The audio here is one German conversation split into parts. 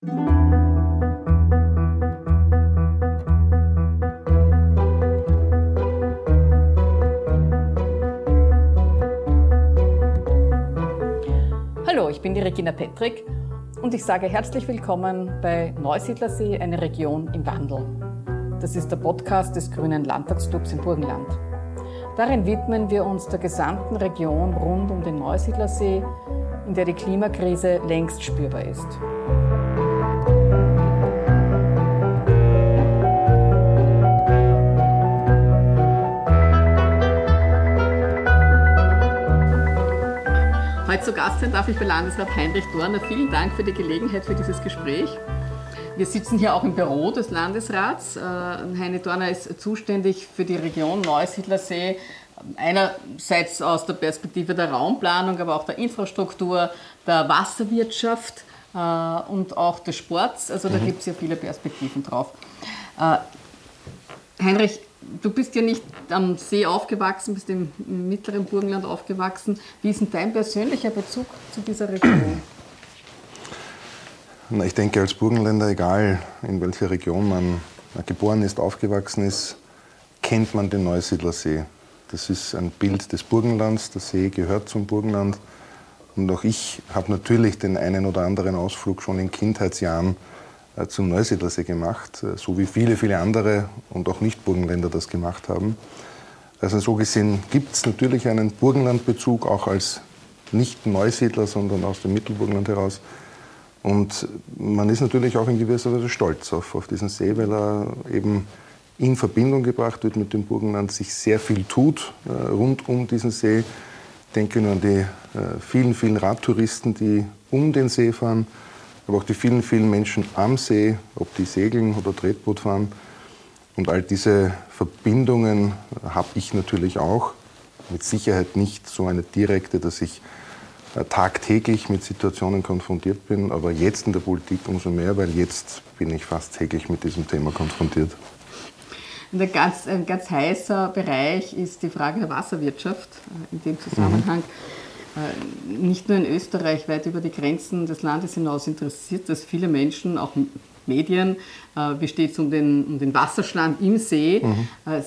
Hallo, ich bin die Regina Petrick und ich sage herzlich willkommen bei Neusiedlersee, eine Region im Wandel. Das ist der Podcast des Grünen Landtagsclubs im Burgenland. Darin widmen wir uns der gesamten Region rund um den Neusiedlersee, in der die Klimakrise längst spürbar ist. Heute zu Gast sein darf ich bei Landesrat Heinrich Dorner. Vielen Dank für die Gelegenheit für dieses Gespräch. Wir sitzen hier auch im Büro des Landesrats. Äh, Heine Dorner ist zuständig für die Region Neusiedlersee, einerseits aus der Perspektive der Raumplanung, aber auch der Infrastruktur, der Wasserwirtschaft äh, und auch des Sports. Also da mhm. gibt es ja viele Perspektiven drauf. Äh, Heinrich, du bist ja nicht am See aufgewachsen, bist im mittleren Burgenland aufgewachsen. Wie ist denn dein persönlicher Bezug zu dieser Region? Na, ich denke, als Burgenländer, egal in welcher Region man geboren ist, aufgewachsen ist, kennt man den Neusiedlersee. Das ist ein Bild des Burgenlands. Der See gehört zum Burgenland. Und auch ich habe natürlich den einen oder anderen Ausflug schon in Kindheitsjahren zum Neusiedlersee gemacht, äh, so wie viele, viele andere und auch Nicht-Burgenländer das gemacht haben. Also so gesehen gibt es natürlich einen Burgenlandbezug, auch als nicht Neusiedler, sondern aus dem Mittelburgenland heraus. Und man ist natürlich auch in gewisser Weise stolz auf, auf diesen See, weil er eben in Verbindung gebracht wird mit dem Burgenland, sich sehr viel tut äh, rund um diesen See. Ich denke nur an die äh, vielen, vielen Radtouristen, die um den See fahren aber auch die vielen, vielen Menschen am See, ob die segeln oder Tretboot fahren. Und all diese Verbindungen habe ich natürlich auch. Mit Sicherheit nicht so eine direkte, dass ich äh, tagtäglich mit Situationen konfrontiert bin, aber jetzt in der Politik umso mehr, weil jetzt bin ich fast täglich mit diesem Thema konfrontiert. Ein ganz, ein ganz heißer Bereich ist die Frage der Wasserwirtschaft äh, in dem Zusammenhang. Mhm. Äh, nicht nur in Österreich, weit über die Grenzen des Landes hinaus interessiert das viele Menschen, auch Medien. Äh, wie steht es um den, um den Wasserstand im See? Mhm. Äh,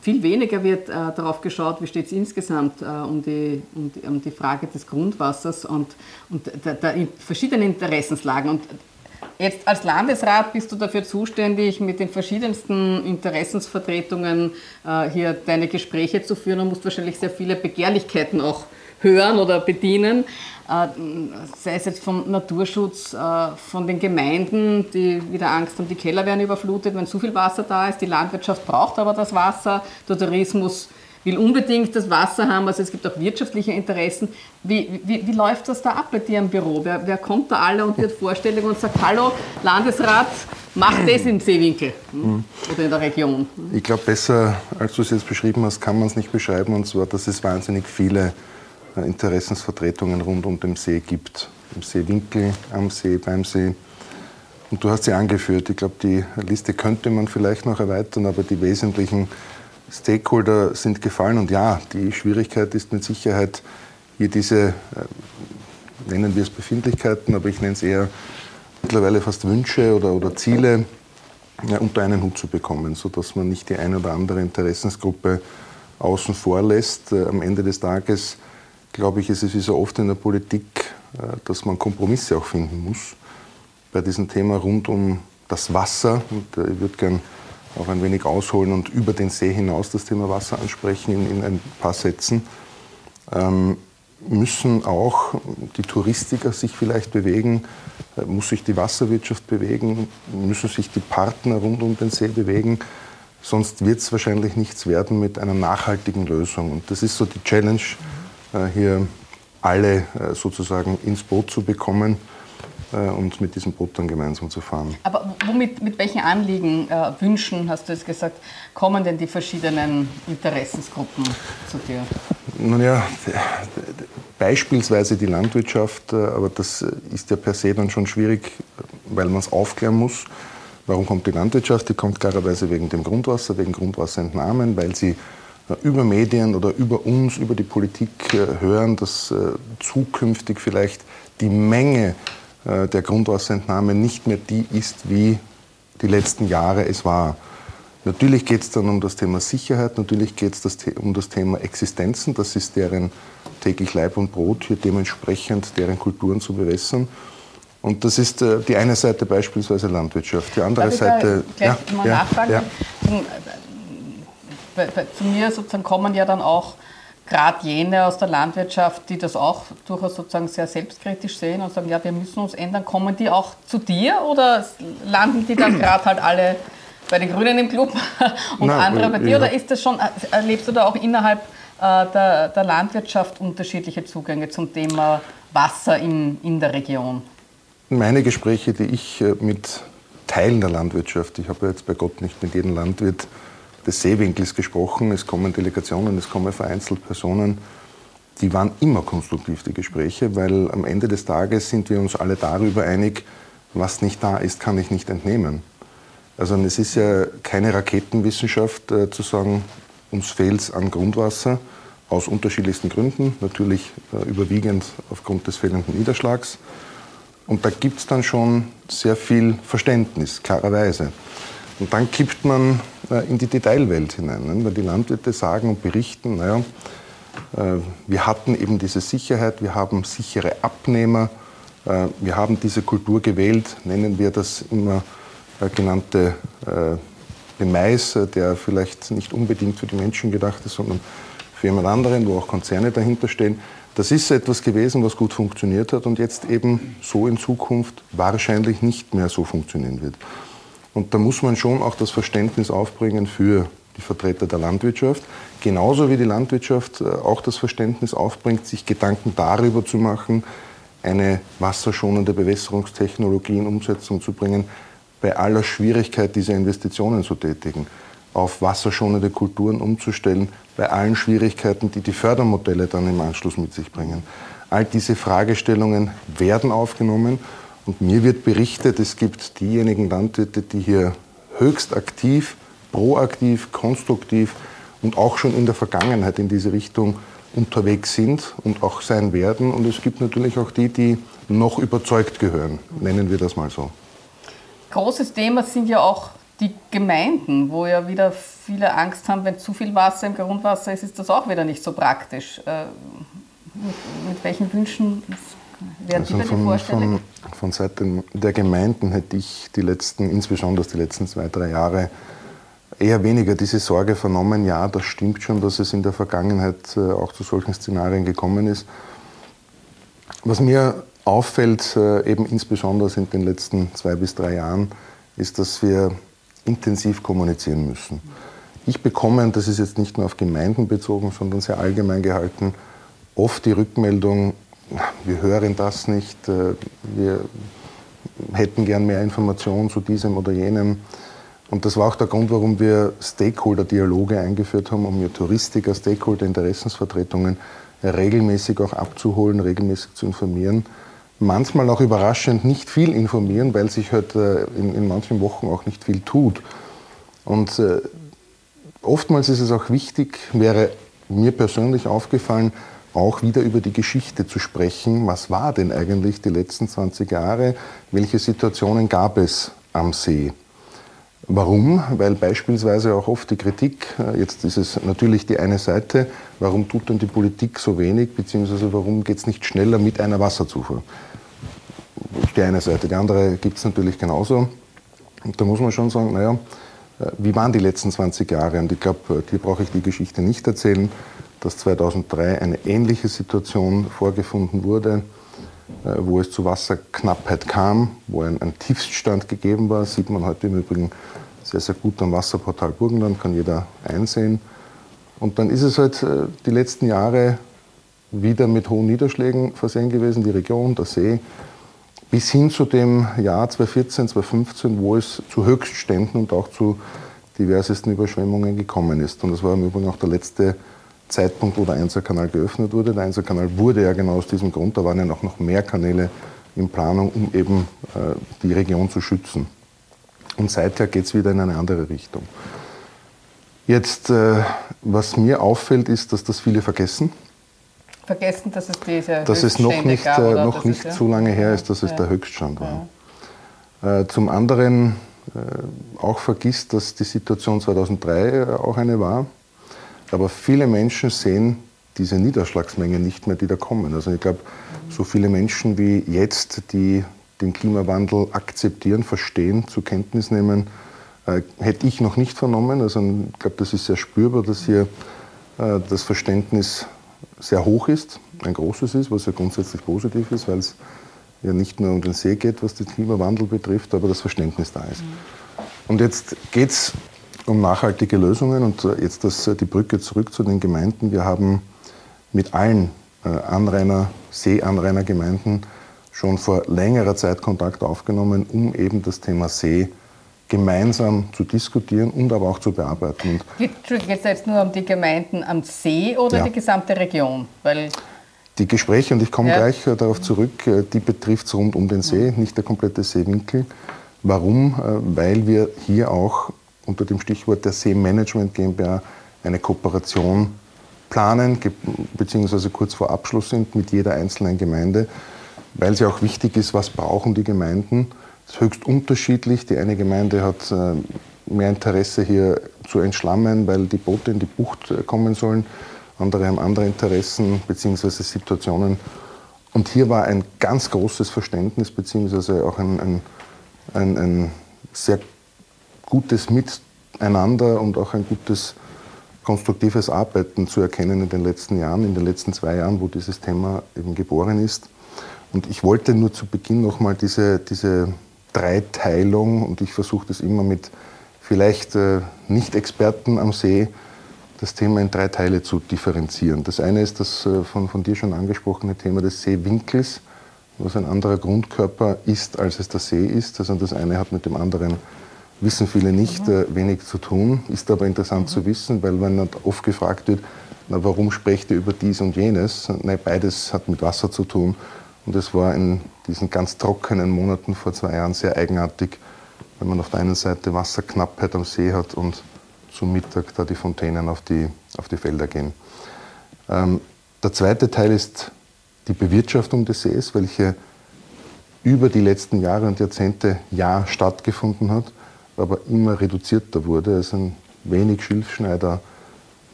viel weniger wird darauf geschaut, wie steht es insgesamt um, die, um, die, um die Frage des Grundwassers und, und der, der verschiedenen Interessenslagen. Und Jetzt als Landesrat bist du dafür zuständig, mit den verschiedensten Interessensvertretungen äh, hier deine Gespräche zu führen und musst wahrscheinlich sehr viele Begehrlichkeiten auch hören oder bedienen. Äh, sei es jetzt vom Naturschutz, äh, von den Gemeinden, die wieder Angst haben, die Keller werden überflutet, wenn zu viel Wasser da ist. Die Landwirtschaft braucht aber das Wasser. Der Tourismus will unbedingt das Wasser haben, also es gibt auch wirtschaftliche Interessen. Wie, wie, wie läuft das da ab bei dir im Büro? Wer, wer kommt da alle und wird Vorstellungen und sagt, hallo, Landesrat, mach das im Seewinkel hm? oder in der Region? Ich glaube, besser, als du es jetzt beschrieben hast, kann man es nicht beschreiben, und zwar, dass es wahnsinnig viele Interessensvertretungen rund um den See gibt. Im Seewinkel, am See, beim See. Und du hast sie angeführt. Ich glaube, die Liste könnte man vielleicht noch erweitern, aber die wesentlichen Stakeholder sind gefallen. Und ja, die Schwierigkeit ist mit Sicherheit, hier diese, äh, nennen wir es Befindlichkeiten, aber ich nenne es eher mittlerweile fast Wünsche oder, oder Ziele ja, unter einen Hut zu bekommen, sodass man nicht die eine oder andere Interessensgruppe außen vor lässt. Äh, am Ende des Tages glaube ich, ist es wie so oft in der Politik, äh, dass man Kompromisse auch finden muss. Bei diesem Thema rund um das Wasser, und äh, ich würde gern auch ein wenig ausholen und über den See hinaus das Thema Wasser ansprechen in, in ein paar Sätzen, ähm, müssen auch die Touristiker sich vielleicht bewegen, äh, muss sich die Wasserwirtschaft bewegen, müssen sich die Partner rund um den See bewegen. Sonst wird es wahrscheinlich nichts werden mit einer nachhaltigen Lösung. Und das ist so die Challenge, hier alle äh, sozusagen ins Boot zu bekommen äh, und mit diesem Boot dann gemeinsam zu fahren. Aber womit, mit welchen Anliegen, äh, Wünschen, hast du es gesagt, kommen denn die verschiedenen Interessensgruppen zu dir? Nun ja, beispielsweise die Landwirtschaft, aber das ist ja per se dann schon schwierig, weil man es aufklären muss. Warum kommt die Landwirtschaft? Die kommt klarerweise wegen dem Grundwasser, wegen Grundwasserentnahmen, weil sie über Medien oder über uns, über die Politik äh, hören, dass äh, zukünftig vielleicht die Menge äh, der Grundwasserentnahme nicht mehr die ist, wie die letzten Jahre es war. Natürlich geht es dann um das Thema Sicherheit, natürlich geht es um das Thema Existenzen, das ist deren täglich Leib und Brot, hier dementsprechend deren Kulturen zu bewässern. Und das ist äh, die eine Seite beispielsweise Landwirtschaft. Die andere Seite. Ich gleich ja, mal ja, nachfragen? Ja. Zu mir sozusagen kommen ja dann auch gerade jene aus der Landwirtschaft, die das auch durchaus sozusagen sehr selbstkritisch sehen und sagen, ja, wir müssen uns ändern. Kommen die auch zu dir oder landen die dann gerade halt alle bei den Grünen im Club und Nein, andere bei dir? Ja. Oder ist das schon, erlebst du da auch innerhalb äh, der, der Landwirtschaft unterschiedliche Zugänge zum Thema Wasser in, in der Region? Meine Gespräche, die ich äh, mit Teilen der Landwirtschaft, ich habe jetzt bei Gott nicht mit jedem Landwirt des Seewinkels gesprochen, es kommen Delegationen, es kommen vereinzelt Personen, die waren immer konstruktiv, die Gespräche, weil am Ende des Tages sind wir uns alle darüber einig, was nicht da ist, kann ich nicht entnehmen. Also es ist ja keine Raketenwissenschaft äh, zu sagen, uns fehlt es an Grundwasser aus unterschiedlichsten Gründen, natürlich äh, überwiegend aufgrund des fehlenden Niederschlags. Und da gibt es dann schon sehr viel Verständnis, klarerweise. Und dann kippt man in die Detailwelt hinein, ne? weil die Landwirte sagen und berichten, naja, äh, wir hatten eben diese Sicherheit, wir haben sichere Abnehmer, äh, wir haben diese Kultur gewählt, nennen wir das immer äh, genannte äh, den Mais, äh, der vielleicht nicht unbedingt für die Menschen gedacht ist, sondern für jemand anderen, wo auch Konzerne dahinter stehen. Das ist etwas gewesen, was gut funktioniert hat und jetzt eben so in Zukunft wahrscheinlich nicht mehr so funktionieren wird. Und da muss man schon auch das Verständnis aufbringen für die Vertreter der Landwirtschaft, genauso wie die Landwirtschaft äh, auch das Verständnis aufbringt, sich Gedanken darüber zu machen, eine wasserschonende Bewässerungstechnologie in Umsetzung zu bringen, bei aller Schwierigkeit, diese Investitionen zu tätigen, auf wasserschonende Kulturen umzustellen, bei allen Schwierigkeiten, die die Fördermodelle dann im Anschluss mit sich bringen. All diese Fragestellungen werden aufgenommen und mir wird berichtet, es gibt diejenigen Landwirte, die hier höchst aktiv, proaktiv, konstruktiv und auch schon in der Vergangenheit in diese Richtung unterwegs sind und auch sein werden. Und es gibt natürlich auch die, die noch überzeugt gehören, nennen wir das mal so. Großes Thema sind ja auch die Gemeinden, wo ja wieder viele Angst haben, wenn zu viel Wasser im Grundwasser ist, ist das auch wieder nicht so praktisch. Äh, mit, mit welchen Wünschen werden also Sie von, von, von Seiten der Gemeinden hätte ich die letzten, insbesondere die letzten zwei, drei Jahre, eher weniger diese Sorge vernommen. Ja, das stimmt schon, dass es in der Vergangenheit äh, auch zu solchen Szenarien gekommen ist. Was mir auffällt, äh, eben insbesondere in den letzten zwei bis drei Jahren, ist, dass wir intensiv kommunizieren müssen. Ich bekomme, und das ist jetzt nicht nur auf Gemeinden bezogen, sondern sehr allgemein gehalten, oft die Rückmeldung, wir hören das nicht, äh, wir hätten gern mehr Informationen zu diesem oder jenem. Und das war auch der Grund, warum wir Stakeholder-Dialoge eingeführt haben, um wir Touristiker, Stakeholder-Interessensvertretungen regelmäßig auch abzuholen, regelmäßig zu informieren. Manchmal auch überraschend nicht viel informieren, weil sich halt äh, in, in manchen Wochen auch nicht viel tut. Und äh, oftmals ist es auch wichtig, wäre mir persönlich aufgefallen, auch wieder über die Geschichte zu sprechen. Was war denn eigentlich die letzten 20 Jahre? Welche Situationen gab es am See? Warum? Weil beispielsweise auch oft die Kritik, äh, jetzt ist es natürlich die eine Seite, warum tut denn die Politik so wenig, beziehungsweise warum geht es nicht schneller mit einer Wasserzufuhr? Die eine Seite. Die andere gibt es natürlich genauso. Und da muss man schon sagen, naja, äh, wie waren die letzten 20 Jahre? Und ich glaube, äh, hier brauche ich die Geschichte nicht erzählen dass 2003 eine ähnliche Situation vorgefunden wurde, äh, wo es zu Wasserknappheit kam, wo ein, ein Tiefststand gegeben war. Sieht man heute im Übrigen sehr, sehr gut am Wasserportal Burgenland, kann jeder einsehen. Und dann ist es halt äh, die letzten Jahre wieder mit hohen Niederschlägen versehen gewesen, die Region, der See, bis hin zu dem Jahr 2014, 2015, wo es zu Höchstständen und auch zu diversesten Überschwemmungen gekommen ist. Und das war im Übrigen auch der letzte Zeitpunkt, wo der Einserkanal geöffnet wurde. Der Einserkanal wurde ja genau aus diesem Grund, da waren ja noch, noch mehr Kanäle in Planung, um eben äh, die Region zu schützen. Und seither geht es wieder in eine andere Richtung. Jetzt, äh, was mir auffällt, ist, dass das viele vergessen. vergessen, dass es diese Dass es noch nicht, gab, äh, noch nicht ist, so lange her ist, dass es ja. der Höchststand war. Ja. Äh, zum anderen auch vergisst, dass die Situation 2003 auch eine war. Aber viele Menschen sehen diese Niederschlagsmenge nicht mehr, die da kommen. Also ich glaube, so viele Menschen wie jetzt, die den Klimawandel akzeptieren, verstehen, zur Kenntnis nehmen, äh, hätte ich noch nicht vernommen. Also ich glaube, das ist sehr spürbar, dass hier äh, das Verständnis sehr hoch ist, ein großes ist, was ja grundsätzlich positiv ist, weil es ja nicht nur um den See geht, was den Klimawandel betrifft, aber das Verständnis da ist. Und jetzt geht es um nachhaltige Lösungen und äh, jetzt das, die Brücke zurück zu den Gemeinden. Wir haben mit allen Anrainer, Seeanrainergemeinden schon vor längerer Zeit Kontakt aufgenommen, um eben das Thema See gemeinsam zu diskutieren und aber auch zu bearbeiten. Geht es jetzt nur um die Gemeinden am See oder ja. die gesamte Region? Weil die Gespräche, und ich komme ja. gleich äh, darauf zurück, äh, die betrifft es rund um den See, nicht der komplette Seewinkel. Warum? Äh, weil wir hier auch unter dem Stichwort der Seemanagement GmbH eine Kooperation planen, beziehungsweise kurz vor Abschluss sind mit jeder einzelnen Gemeinde, weil es ja auch wichtig ist, was brauchen die Gemeinden ist höchst unterschiedlich. Die eine Gemeinde hat äh, mehr Interesse hier zu entschlammen, weil die Boote in die Bucht äh, kommen sollen. Andere haben andere Interessen bzw. Situationen. Und hier war ein ganz großes Verständnis bzw. auch ein, ein, ein, ein sehr gutes Miteinander und auch ein gutes konstruktives Arbeiten zu erkennen in den letzten Jahren, in den letzten zwei Jahren, wo dieses Thema eben geboren ist. Und ich wollte nur zu Beginn nochmal diese, diese Dreiteilung und ich versuche das immer mit vielleicht äh, Nicht-Experten am See, das Thema in drei Teile zu differenzieren. Das eine ist das äh, von, von dir schon angesprochene Thema des Seewinkels, was ein anderer Grundkörper ist, als es der See ist. Also das eine hat mit dem anderen, wissen viele nicht, mhm. äh, wenig zu tun, ist aber interessant mhm. zu wissen, weil wenn oft gefragt wird, na, warum sprecht ihr über dies und jenes? Nein, beides hat mit Wasser zu tun und es war in diesen ganz trockenen Monaten vor zwei Jahren sehr eigenartig, wenn man auf der einen Seite Wasserknappheit am See hat und zum Mittag da die Fontänen auf die, auf die Felder gehen. Ähm, der zweite Teil ist die Bewirtschaftung des Sees, welche über die letzten Jahre und Jahrzehnte ja stattgefunden hat, aber immer reduzierter wurde. Es sind wenig Schilfschneider,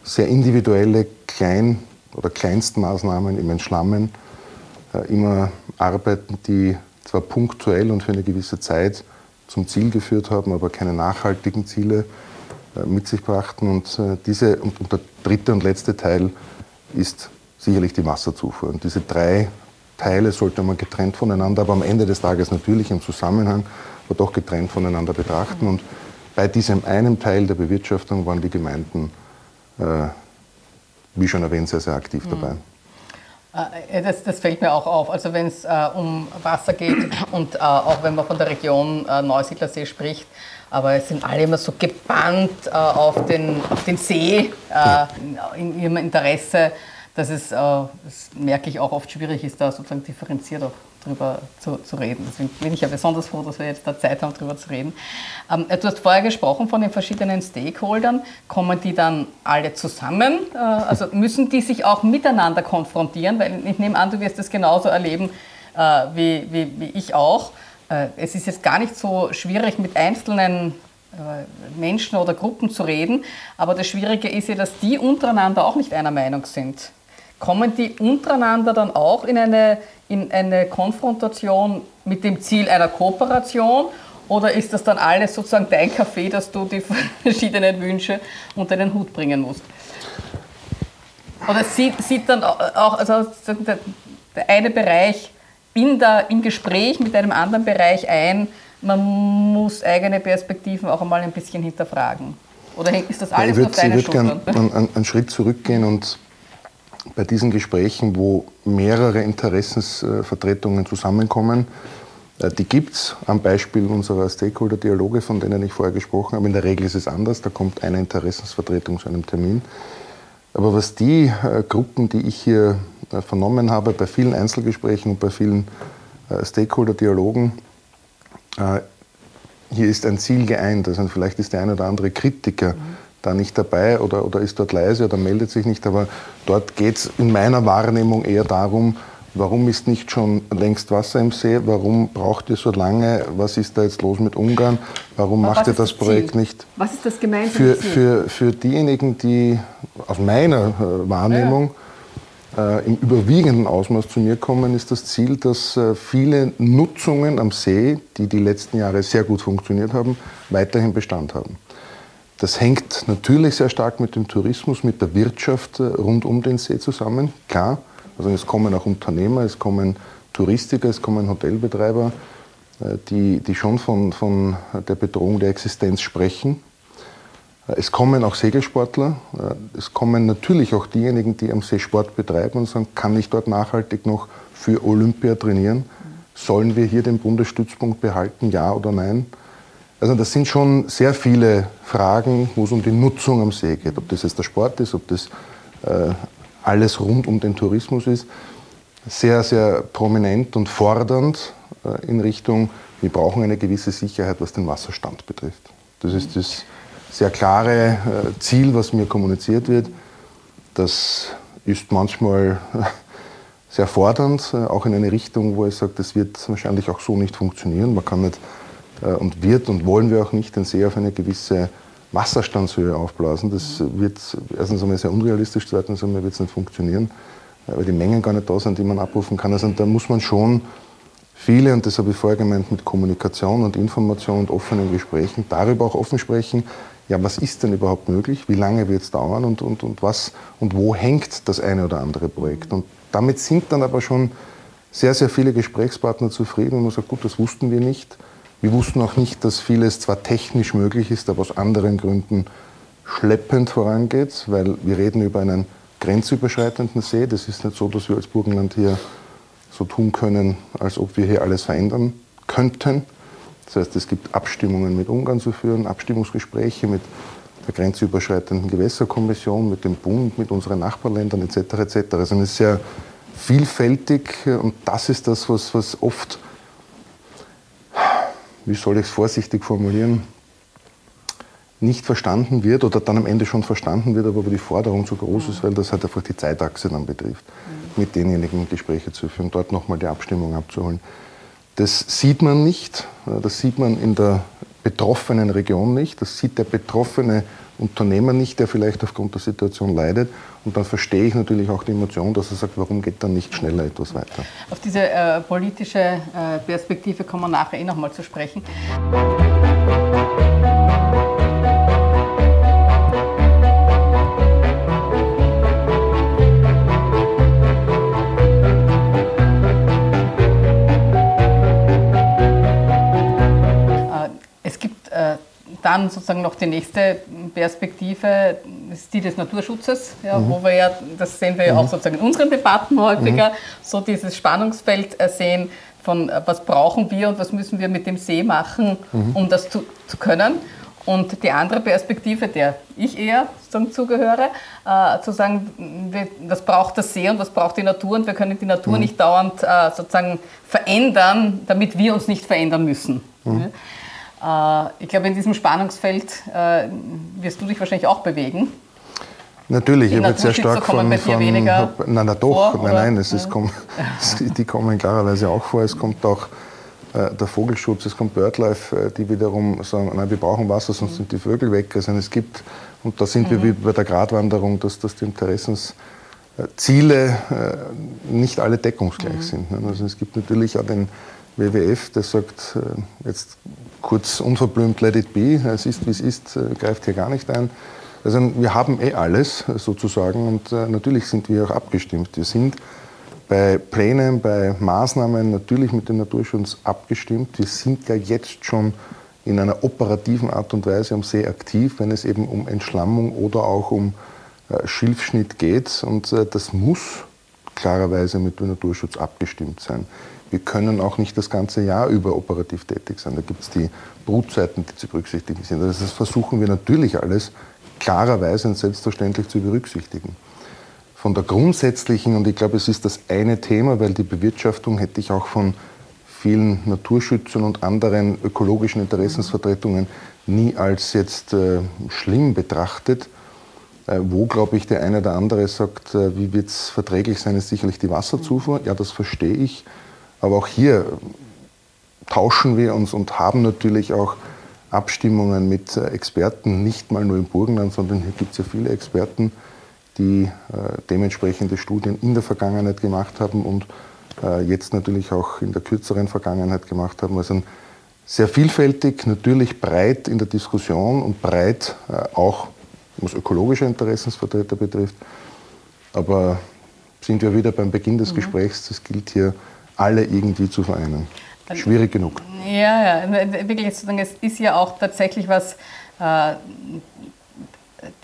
sehr individuelle Klein- oder Kleinstmaßnahmen im Entschlammen, äh, immer Arbeiten, die zwar punktuell und für eine gewisse Zeit zum Ziel geführt haben, aber keine nachhaltigen Ziele äh, mit sich brachten. Und, äh, diese, und, der dritte und letzte Teil ist sicherlich die Wasserzufuhr. Und diese drei Teile sollte man getrennt voneinander, aber am Ende des Tages natürlich im Zusammenhang, aber doch getrennt voneinander betrachten. Und bei diesem einen Teil der Bewirtschaftung waren die Gemeinden, äh, wie schon erwähnt, sehr, sehr aktiv mhm. dabei. Äh, das, das, fällt mir auch auf. Also wenn es äh, um Wasser geht und äh, auch wenn man von der Region äh, Neusiedlersee spricht, aber es sind alle immer so gebannt äh, auf, den, auf den See äh, in ihrem Interesse, dass es, das merke ich auch oft schwierig ist, da sozusagen differenziert auch darüber zu, zu, reden. Deswegen bin ich ja besonders froh, dass wir jetzt da Zeit haben, darüber zu reden. Ähm, du hast vorher gesprochen von den verschiedenen Stakeholdern. Kommen die dann alle zusammen? Äh, also müssen die sich auch miteinander konfrontieren? Weil ich nehme an, du wirst das genauso erleben äh, wie, wie, wie ich auch. Äh, es ist jetzt gar nicht so schwierig, mit einzelnen äh, Menschen oder Gruppen zu reden, aber das Schwierige ist ja, dass die untereinander auch nicht einer Meinung sind. Kommen die untereinander dann auch in eine, in eine Konfrontation mit dem Ziel einer Kooperation oder ist das dann alles sozusagen dein Café, dass du die verschiedenen Wünsche unter den Hut bringen musst? Oder sieht, sieht dann auch also der, der eine Bereich in der, im Gespräch mit einem anderen Bereich ein, man muss eigene Perspektiven auch einmal ein bisschen hinterfragen? Oder ist das alles ja, ich würd, auf deine Ich würde gerne einen, einen Schritt zurückgehen und bei diesen Gesprächen, wo mehrere Interessensvertretungen zusammenkommen, äh, die gibt es am Beispiel unserer Stakeholder-Dialoge, von denen ich vorher gesprochen habe. In der Regel ist es anders, da kommt eine Interessensvertretung zu einem Termin. Aber was die äh, Gruppen, die ich hier äh, vernommen habe, bei vielen Einzelgesprächen und bei vielen Stakeholder-Dialogen, hier ist ein Ziel geeint. Also vielleicht ist der ein oder andere Kritiker da nicht dabei oder, oder ist dort leise oder meldet sich nicht. Aber dort geht es in meiner Wahrnehmung eher darum, warum ist nicht schon längst Wasser im See? Warum braucht ihr so lange? Was ist da jetzt los mit Ungarn? Warum Aber macht ihr das, das Projekt nicht? Was ist das gemeinsame für, Ziel? Für, für diejenigen, die aus meiner äh, Wahrnehmung ja. äh, im überwiegenden Ausmaß zu mir kommen, ist das Ziel, dass äh, viele Nutzungen am See, die die letzten Jahre sehr gut funktioniert haben, weiterhin Bestand haben. Das hängt natürlich sehr stark mit dem Tourismus, mit der Wirtschaft äh, rund um den See zusammen, klar. Also es kommen auch Unternehmer, es kommen Touristiker, es kommen Hotelbetreiber, äh, die, die schon von, von der Bedrohung der Existenz sprechen. Äh, es kommen auch Segelsportler, es kommen natürlich auch diejenigen, die am See Sport betreiben und sagen, kann ich dort nachhaltig noch für Olympia trainieren? Sollen wir hier den Bundesstützpunkt behalten, ja oder nein? Also das sind schon sehr viele Fragen, wo es um die Nutzung am See geht. Ob das jetzt der Sport ist, ob das äh, alles rund um den Tourismus ist. Sehr, sehr prominent und fordernd äh, in Richtung, wir brauchen eine gewisse Sicherheit, was den Wasserstand betrifft. Das ist das sehr klare äh, Ziel, was mir kommuniziert wird. Das ist manchmal äh, sehr fordernd, äh, auch in eine Richtung, wo ich sage, das wird wahrscheinlich auch so nicht funktionieren. Man kann nicht und wird und wollen wir auch nicht den See auf eine gewisse Wasserstandshöhe aufblasen. Das wird erstens einmal sehr unrealistisch, zweitens einmal wird es nicht funktionieren, äh, weil die Mengen gar nicht da sind, die man abrufen kann. Also da muss man schon viele, und das habe ich vorher gemeint, mit Kommunikation und Information und offenen Gesprächen darüber auch offen sprechen, ja, was ist denn überhaupt möglich, wie lange wird es dauern und, und, und was und wo hängt das eine oder andere Projekt. Und damit sind dann aber schon sehr, sehr viele Gesprächspartner zufrieden und man sagt, gut, das wussten wir nicht wir wussten auch nicht, dass vieles zwar technisch möglich ist, aber aus anderen Gründen schleppend vorangeht, weil wir reden über einen grenzüberschreitenden See. Das ist nicht so, dass wir als Burgenland hier so tun können, als ob wir hier alles verändern könnten. Das heißt, es gibt Abstimmungen mit Ungarn zu führen, Abstimmungsgespräche mit der grenzüberschreitenden Gewässerkommission, mit dem Bund, mit unseren Nachbarländern etc. etc. Also es ist sehr vielfältig und das ist das, was, was oft wie soll ich es vorsichtig formulieren, nicht verstanden wird oder dann am Ende schon verstanden wird, aber die Forderung zu groß ist, weil das halt einfach die Zeitachse dann betrifft, mit denjenigen Gespräche zu führen, dort nochmal die Abstimmung abzuholen. Das sieht man nicht, das sieht man in der betroffenen Region nicht, das sieht der betroffene Unternehmer nicht, der vielleicht aufgrund der Situation leidet. Und dann verstehe ich natürlich auch die Emotion, dass er sagt, warum geht dann nicht schneller etwas weiter. Auf diese äh, politische äh, Perspektive kommen wir nachher eh nochmal zu sprechen. Dann sozusagen noch die nächste Perspektive, ist die des Naturschutzes, ja, mhm. wo wir ja, das sehen wir ja auch mhm. sozusagen in unseren Debatten häufiger, mhm. so dieses Spannungsfeld äh, sehen von äh, was brauchen wir und was müssen wir mit dem See machen, mhm. um das zu, zu können. Und die andere Perspektive, der ich eher sozusagen zugehöre, äh, zu sagen, was braucht das See und was braucht die Natur und wir können die Natur mhm. nicht dauernd äh, sozusagen verändern, damit wir uns nicht verändern müssen. Mhm. Äh, ich glaube, in diesem Spannungsfeld äh, wirst du dich wahrscheinlich auch bewegen. Natürlich, ich habe sehr stark von, von hab, nein, nein, doch, vor, nein, nein, es ist, komm, die kommen klarerweise auch vor. Es kommt auch äh, der Vogelschutz, es kommt Birdlife, äh, die wiederum sagen, nein, wir brauchen Wasser, sonst mhm. sind die Vögel weg. Also es gibt, und da sind mhm. wir wie bei der Gratwanderung, dass, dass die Interessensziele äh, nicht alle deckungsgleich mhm. sind. Ne? Also es gibt natürlich auch den WWF, der sagt, äh, jetzt kurz unverblümt, let it be, es ist wie es ist, äh, greift hier gar nicht ein. Also wir haben eh alles sozusagen und äh, natürlich sind wir auch abgestimmt. Wir sind bei Plänen, bei Maßnahmen natürlich mit dem Naturschutz abgestimmt. Wir sind ja jetzt schon in einer operativen Art und Weise am See aktiv, wenn es eben um Entschlammung oder auch um Schilfschnitt geht. Und das muss klarerweise mit dem Naturschutz abgestimmt sein. Wir können auch nicht das ganze Jahr über operativ tätig sein. Da gibt es die Brutzeiten, die zu berücksichtigen sind. Also das versuchen wir natürlich alles klarerweise und selbstverständlich zu berücksichtigen. Von der grundsätzlichen, und ich glaube, es ist das eine Thema, weil die Bewirtschaftung hätte ich auch von vielen Naturschützern und anderen ökologischen Interessensvertretungen nie als jetzt äh, schlimm betrachtet. Äh, wo, glaube ich, der eine oder andere sagt, äh, wie wird es verträglich sein, ist sicherlich die Wasserzufuhr. Ja, das verstehe ich. Aber auch hier tauschen wir uns und haben natürlich auch Abstimmungen mit äh, Experten, nicht mal nur im Burgenland, sondern hier gibt es ja viele Experten, die äh, dementsprechende Studien in der Vergangenheit gemacht haben und äh, jetzt natürlich auch in der kürzeren Vergangenheit gemacht haben. Also sehr vielfältig, natürlich breit in der Diskussion und breit auch, was ökologische Interessensvertreter betrifft. Aber sind wir wieder beim Beginn des mhm. Gesprächs, es gilt hier, alle irgendwie zu vereinen. Schwierig genug. Ja, ja, wirklich, es ist ja auch tatsächlich was, äh,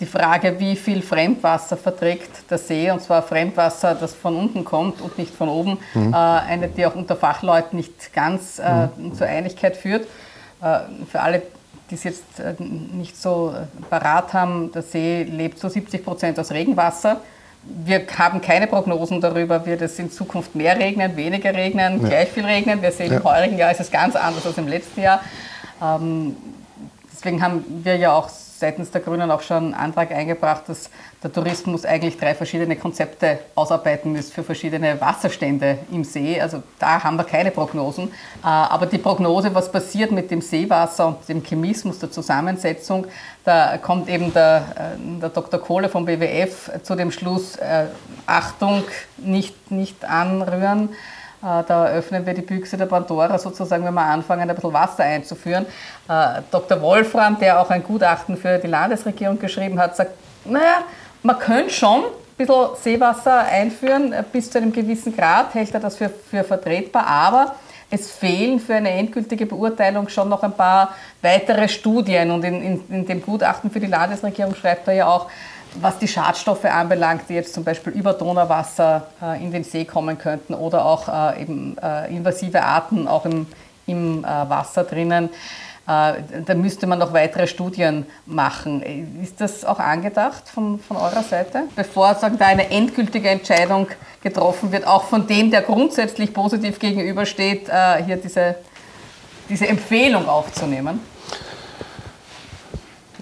die Frage, wie viel Fremdwasser verträgt der See, und zwar Fremdwasser, das von unten kommt und nicht von oben, mhm. äh, eine, die auch unter Fachleuten nicht ganz äh, mhm. zur Einigkeit führt. Äh, für alle, die es jetzt äh, nicht so parat haben, der See lebt zu 70 Prozent aus Regenwasser. Wir haben keine Prognosen darüber, wird es in Zukunft mehr regnen, weniger regnen, ja. gleich viel regnen. Wir sehen, ja. im heurigen Jahr ist es ganz anders als im letzten Jahr. Ähm, deswegen haben wir ja auch seitens der Grünen auch schon einen Antrag eingebracht, dass der Tourismus eigentlich drei verschiedene Konzepte ausarbeiten muss für verschiedene Wasserstände im See. Also da haben wir keine Prognosen. Äh, aber die Prognose, was passiert mit dem Seewasser und dem Chemismus, der Zusammensetzung, da kommt eben der, äh, der Dr. Kohle vom BWF zu dem Schluss, äh, Achtung, nicht, nicht anrühren. Äh, da öffnen wir die Büchse der Pandora sozusagen, wenn wir anfangen, ein bisschen Wasser einzuführen. Äh, Dr. Wolfram, der auch ein Gutachten für die Landesregierung geschrieben hat, sagt, naja, man könnte schon ein bisschen Seewasser einführen, äh, bis zu einem gewissen Grad hält er das für, für vertretbar, aber es fehlen für eine endgültige Beurteilung schon noch ein paar weitere Studien. Und in, in, in dem Gutachten für die Landesregierung schreibt er ja auch, was die Schadstoffe anbelangt, die jetzt zum Beispiel über Donauwasser äh, in den See kommen könnten oder auch äh, eben äh, invasive Arten auch im, im äh, Wasser drinnen, äh, da müsste man noch weitere Studien machen. Ist das auch angedacht von, von eurer Seite? Bevor sagen, da eine endgültige Entscheidung getroffen wird, auch von dem, der grundsätzlich positiv gegenübersteht, äh, hier diese, diese Empfehlung aufzunehmen?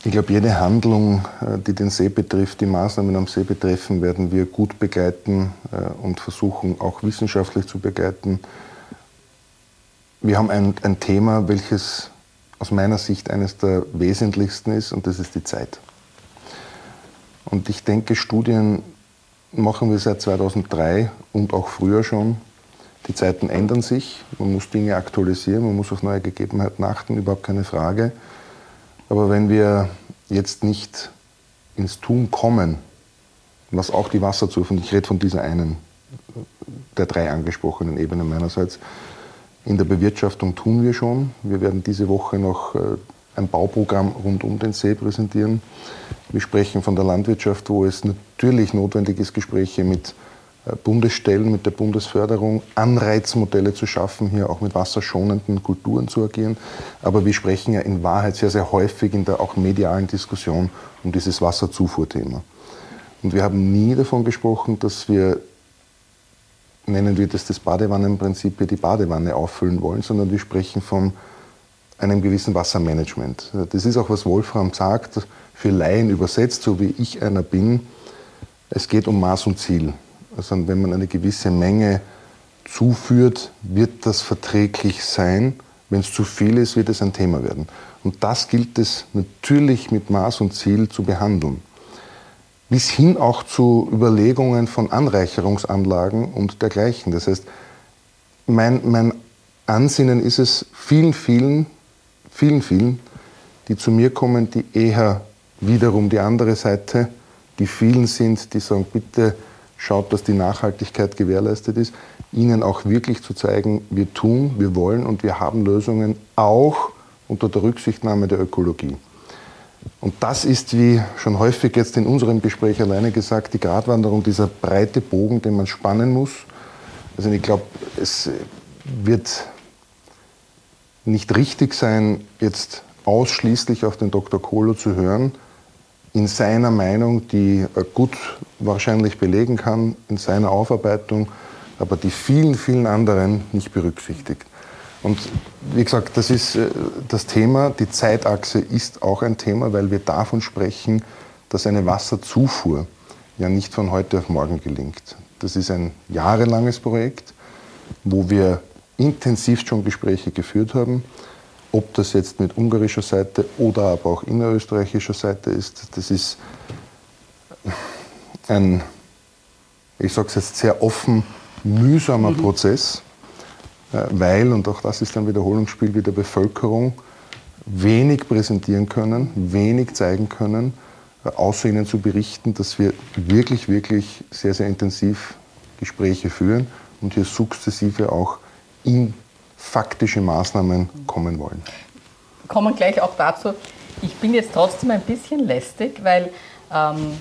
Ich glaube, jede Handlung, äh, die den See betrifft, die Maßnahmen am See betreffen, werden wir gut begleiten äh, und versuchen auch wissenschaftlich zu begleiten. Wir haben ein, ein Thema, welches aus meiner Sicht eines der wesentlichsten ist, und das ist die Zeit. Und ich denke, Studien machen wir seit 2003 und auch früher schon. Die Zeiten ändern sich, man muss Dinge aktualisieren, man muss auf neue Gegebenheiten achten, überhaupt keine Frage. Aber wenn wir jetzt nicht ins Tun kommen, was auch die Wasserzufuhr, ich rede von dieser einen der drei angesprochenen Ebenen meinerseits, in der Bewirtschaftung tun wir schon. Wir werden diese Woche noch äh, ein Bauprogramm rund um den See präsentieren. Wir sprechen von der Landwirtschaft, wo es natürlich notwendig ist, Gespräche mit Bundesstellen, mit der Bundesförderung Anreizmodelle zu schaffen, hier auch mit wasserschonenden Kulturen zu agieren. Aber wir sprechen ja in Wahrheit sehr, sehr häufig in der auch medialen Diskussion um dieses Wasserzufuhrthema. Und wir haben nie davon gesprochen, dass wir, nennen wir das das Badewannenprinzip, die Badewanne auffüllen wollen, sondern wir sprechen von einem gewissen Wassermanagement. Das ist auch, was Wolfram sagt, für Laien übersetzt, so wie ich einer bin. Es geht um Maß und Ziel. Also wenn man eine gewisse Menge zuführt, wird das verträglich sein. Wenn es zu viel ist, wird es ein Thema werden. Und das gilt es natürlich mit Maß und Ziel zu behandeln. Bis hin auch zu Überlegungen von Anreicherungsanlagen und dergleichen. Das heißt, mein, mein Ansinnen ist es, vielen, vielen, vielen, vielen, die zu mir kommen, die eher wiederum die andere Seite, die vielen sind, die sagen, bitte schaut, dass die Nachhaltigkeit gewährleistet ist, ihnen auch wirklich zu zeigen, wir tun, wir wollen und wir haben Lösungen auch unter der Rücksichtnahme der Ökologie. Und das ist, wie schon häufig jetzt in unserem Gespräch alleine gesagt, die Gratwanderung, dieser breite Bogen, den man spannen muss. Also ich glaube, es wird nicht richtig sein, jetzt ausschließlich auf den Dr. Kohler zu hören, in seiner Meinung, die er gut wahrscheinlich belegen kann, in seiner Aufarbeitung, aber die vielen, vielen anderen nicht berücksichtigt. Und wie gesagt, das ist äh, das Thema. Die Zeitachse ist auch ein Thema, weil wir davon sprechen, dass eine Wasserzufuhr ja nicht von heute auf morgen gelingt. Das ist ein jahrelanges Projekt, wo wir intensiv schon Gespräche geführt haben. Ob das jetzt mit ungarischer Seite oder aber auch innerösterreichischer Seite ist, das ist ein, ich sage es jetzt sehr offen, mühsamer mhm. Prozess, äh, weil, und auch das ist ein Wiederholungsspiel wie der Bevölkerung, wenig präsentieren können, wenig zeigen können, äh, außer ihnen zu berichten, dass wir wirklich, wirklich sehr, sehr intensiv Gespräche führen und hier sukzessive auch in faktische Maßnahmen kommen wollen. Kommen gleich auch dazu. Ich bin jetzt trotzdem ein bisschen lästig, weil ähm,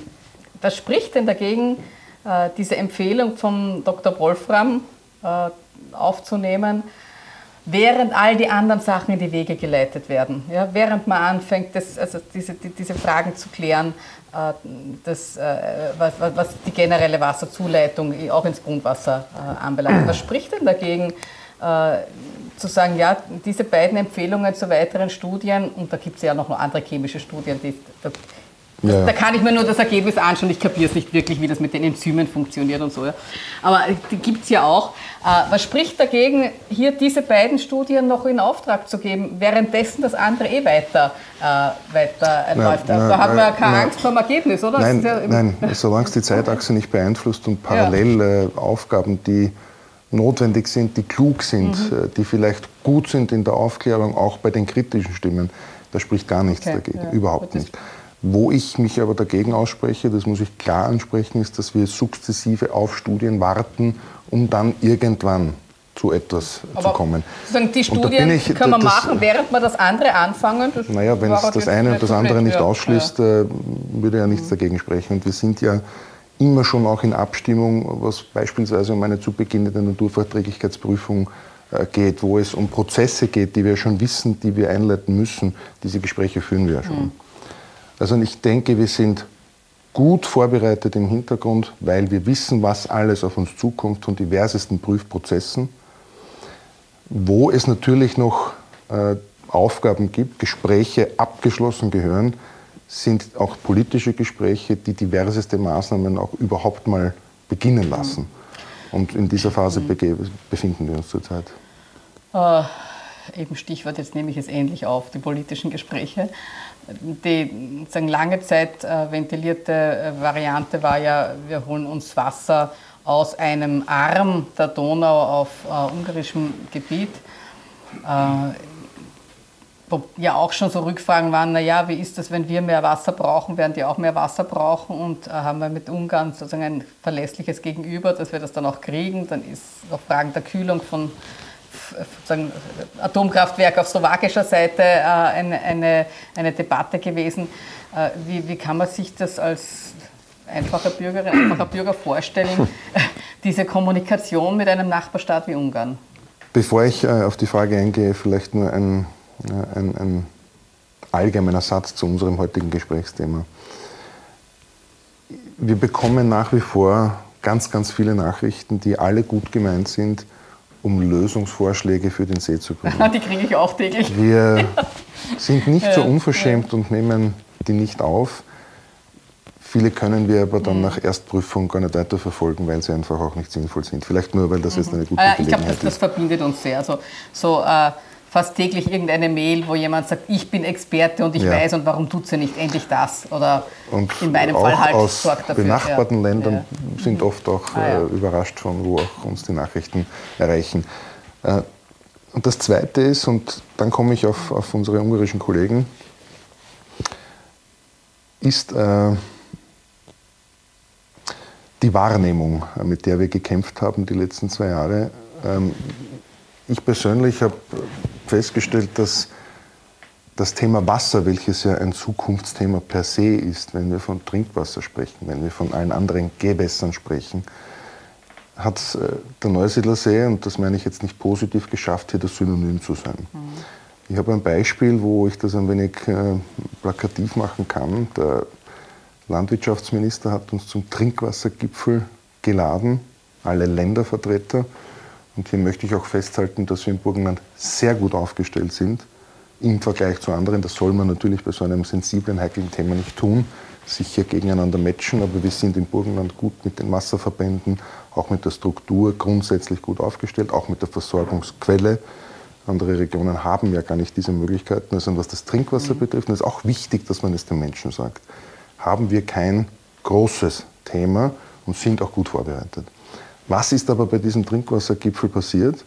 was spricht denn dagegen, äh, diese Empfehlung von Dr. Wolfram äh, aufzunehmen, während all die anderen Sachen in die Wege geleitet werden. Ja, während man anfängt, das, also diese, die, diese Fragen zu klären, äh, das, äh, was, was, die generelle Wasserzuleitung auch ins Grundwasser äh, anbelangt. Was spricht denn dagegen, zu sagen, ja, diese beiden Empfehlungen zu weiteren Studien, und da gibt es ja noch andere chemische Studien, die, da, ja. Da kann ich mir nur das Ergebnis anschauen. Ich kapiere es nicht wirklich, wie das mit den Enzymen funktioniert und so. Ja. Aber die gibt es ja auch. Äh, was spricht dagegen, hier diese beiden Studien noch in Auftrag zu geben, währenddessen das andere eh weiter, äh, weiter läuft? Da haben wir keine nein, Angst vor dem Ergebnis, oder? Nein, ja nein, solange es die Zeitachse nicht beeinflusst und parallel äh, Aufgaben, die notwendig sind, die klug sind, mhm. Äh, die vielleicht gut sind in der Aufklärung, auch bei den kritischen Stimmen, da spricht gar nichts okay, dagegen, ja, überhaupt nicht. Wo ich mich aber dagegen ausspreche, das muss ich klar ansprechen, ist, dass wir sukzessive auf Studien warten, um dann irgendwann zu etwas aber zu kommen. Sozusagen die Studien ich, können wir das, machen, während wir das andere anfangen? Das naja, wenn es das eine und das andere nicht ja, ausschließt, ja. Äh, würde ja nichts mhm. dagegen sprechen. Und wir sind ja immer schon auch in Abstimmung, was beispielsweise um eine zu beginnende Naturverträglichkeitsprüfung äh, geht, wo es um Prozesse geht, die wir schon wissen, die wir einleiten müssen. Diese Gespräche führen wir ja schon. Mhm. Also ich denke, wir sind gut vorbereitet im Hintergrund, weil wir wissen, was alles auf uns zukommt von diversesten Prüfprozessen, wo es natürlich noch äh, Aufgaben gibt, Gespräche abgeschlossen gehören, sind auch politische Gespräche, die diverseste Maßnahmen auch überhaupt mal beginnen lassen. Und in dieser Phase befinden wir uns zurzeit. Äh, eben Stichwort, jetzt nehme ich es ähnlich auf, die politischen Gespräche. Die sagen, lange Zeit äh, ventilierte äh, Variante war ja, wir holen uns Wasser aus einem Arm der Donau auf äh, ungarischem Gebiet. Äh, wo ja auch schon so Rückfragen waren, naja, wie ist das, wenn wir mehr Wasser brauchen, werden die auch mehr Wasser brauchen und äh, haben wir mit Ungarn sozusagen ein verlässliches Gegenüber, dass wir das dann auch kriegen. Dann ist auch Fragen der Kühlung von sozusagen Atomkraftwerk auf slowakischer Seite äh, eine, eine, eine, Debatte gewesen. Äh, wie, wie kann man sich das als einfacher Bürgerin, einfacher Bürger vorstellen, diese Kommunikation mit einem Nachbarstaat wie Ungarn? Bevor ich äh, auf die Frage eingehe, vielleicht nur ein, ein, ein allgemeiner Satz zu unserem heutigen Gesprächsthema. Wir bekommen nach wie vor ganz, ganz viele Nachrichten, die alle gut gemeint sind, um Lösungsvorschläge für den See zu bringen. Die kriege ich auch täglich. Wir sind nicht so unverschämt und nehmen die nicht auf. Viele können wir aber dann mhm. nach Erstprüfung gar nicht weiterverfolgen, weil sie einfach auch nicht sinnvoll sind. Vielleicht nur, weil das mhm. jetzt eine gute ah, Gelegenheit ist. Ich glaube, das, das, verbindet uns sehr. Also, so äh, fast täglich irgendeine Mail, wo jemand sagt, ich bin Experte und ich ja. weiß und warum tut sie nicht endlich das? Oder und in meinem Fall halt aus sorgt dafür. benachbarten ja. Ländern ja. sind oft auch ah, äh, überrascht von, wo auch uns die Nachrichten erreichen. Äh, und das Zweite ist, und dann komme ich auf, auf unsere ungarischen Kollegen, ist äh, die Wahrnehmung, mit der wir gekämpft haben die letzten zwei Jahre. Ähm, ich persönlich habe festgestellt, dass das Thema Wasser, welches ja ein Zukunftsthema per se ist, wenn wir von Trinkwasser sprechen, wenn wir von allen anderen Gewässern sprechen, hat äh, der Neusiedlersee, und das meine ich jetzt nicht positiv, geschafft, hier das Synonym zu sein. Mhm. Ich habe ein Beispiel, wo ich das ein wenig äh, plakativ machen kann. Der Landwirtschaftsminister hat uns zum Trinkwassergipfel geladen, alle Ländervertreter Und hier möchte ich auch festhalten, dass wir im Burgenland sehr gut aufgestellt sind im Vergleich zu anderen. Das soll man natürlich bei so einem sensiblen, heiklen Thema nicht tun, sich hier gegeneinander matchen. Aber wir sind im Burgenland gut mit den Wasserverbänden, auch mit der Struktur grundsätzlich gut aufgestellt, auch mit der Versorgungsquelle. Andere Regionen haben ja gar nicht diese Möglichkeiten. Also was das Trinkwasser mhm. betrifft, ist auch wichtig, dass man es den Menschen sagt, haben wir kein großes Thema und sind auch gut vorbereitet. Was ist aber bei diesem Trinkwassergipfel passiert?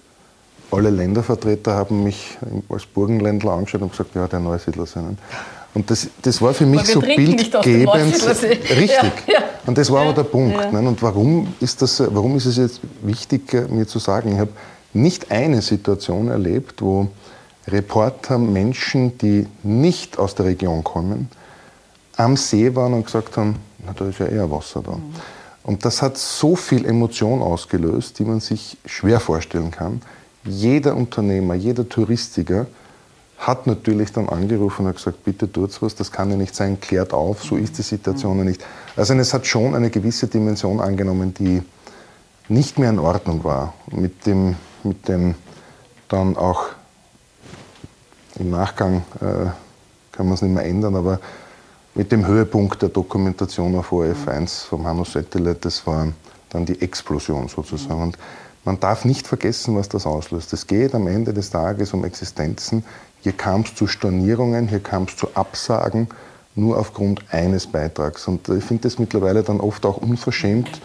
Alle Ländervertreter haben mich als Burgenländler angeschaut und gesagt, ja, der Neusiedler sind. Und das, das war für mich so bildgebend. Richtig. Ja, ja. Und das war aber der Punkt. Ja. Und warum ist, das, warum ist es jetzt wichtig, äh, mir zu sagen, ich habe nicht eine Situation erlebt, wo Reporter, Menschen, die nicht aus der Region kommen, am See waren und gesagt haben, na, da ist ja eher Wasser da. Mhm. Und das hat so viel Emotion ausgelöst, die man sich schwer vorstellen kann. Jeder Unternehmer, jeder Touristiker hat natürlich dann angerufen und hat gesagt, bitte tut's was, das kann ja nicht sein, klärt auf, so ist die Situation ja nicht. Also es hat schon eine gewisse Dimension angenommen, die nicht mehr in Ordnung war. Mit dem, mit dem dann auch im Nachgang äh, kann man es nicht mehr ändern, aber mit dem Höhepunkt der Dokumentation auf ORF1 vom Hanno Satellite, das war dann die Explosion sozusagen. Und man darf nicht vergessen, was das auslöst. Es geht am Ende des Tages um Existenzen. Hier kam es zu Stornierungen, hier kam es zu Absagen, nur aufgrund eines Beitrags. Und ich finde das mittlerweile dann oft auch unverschämt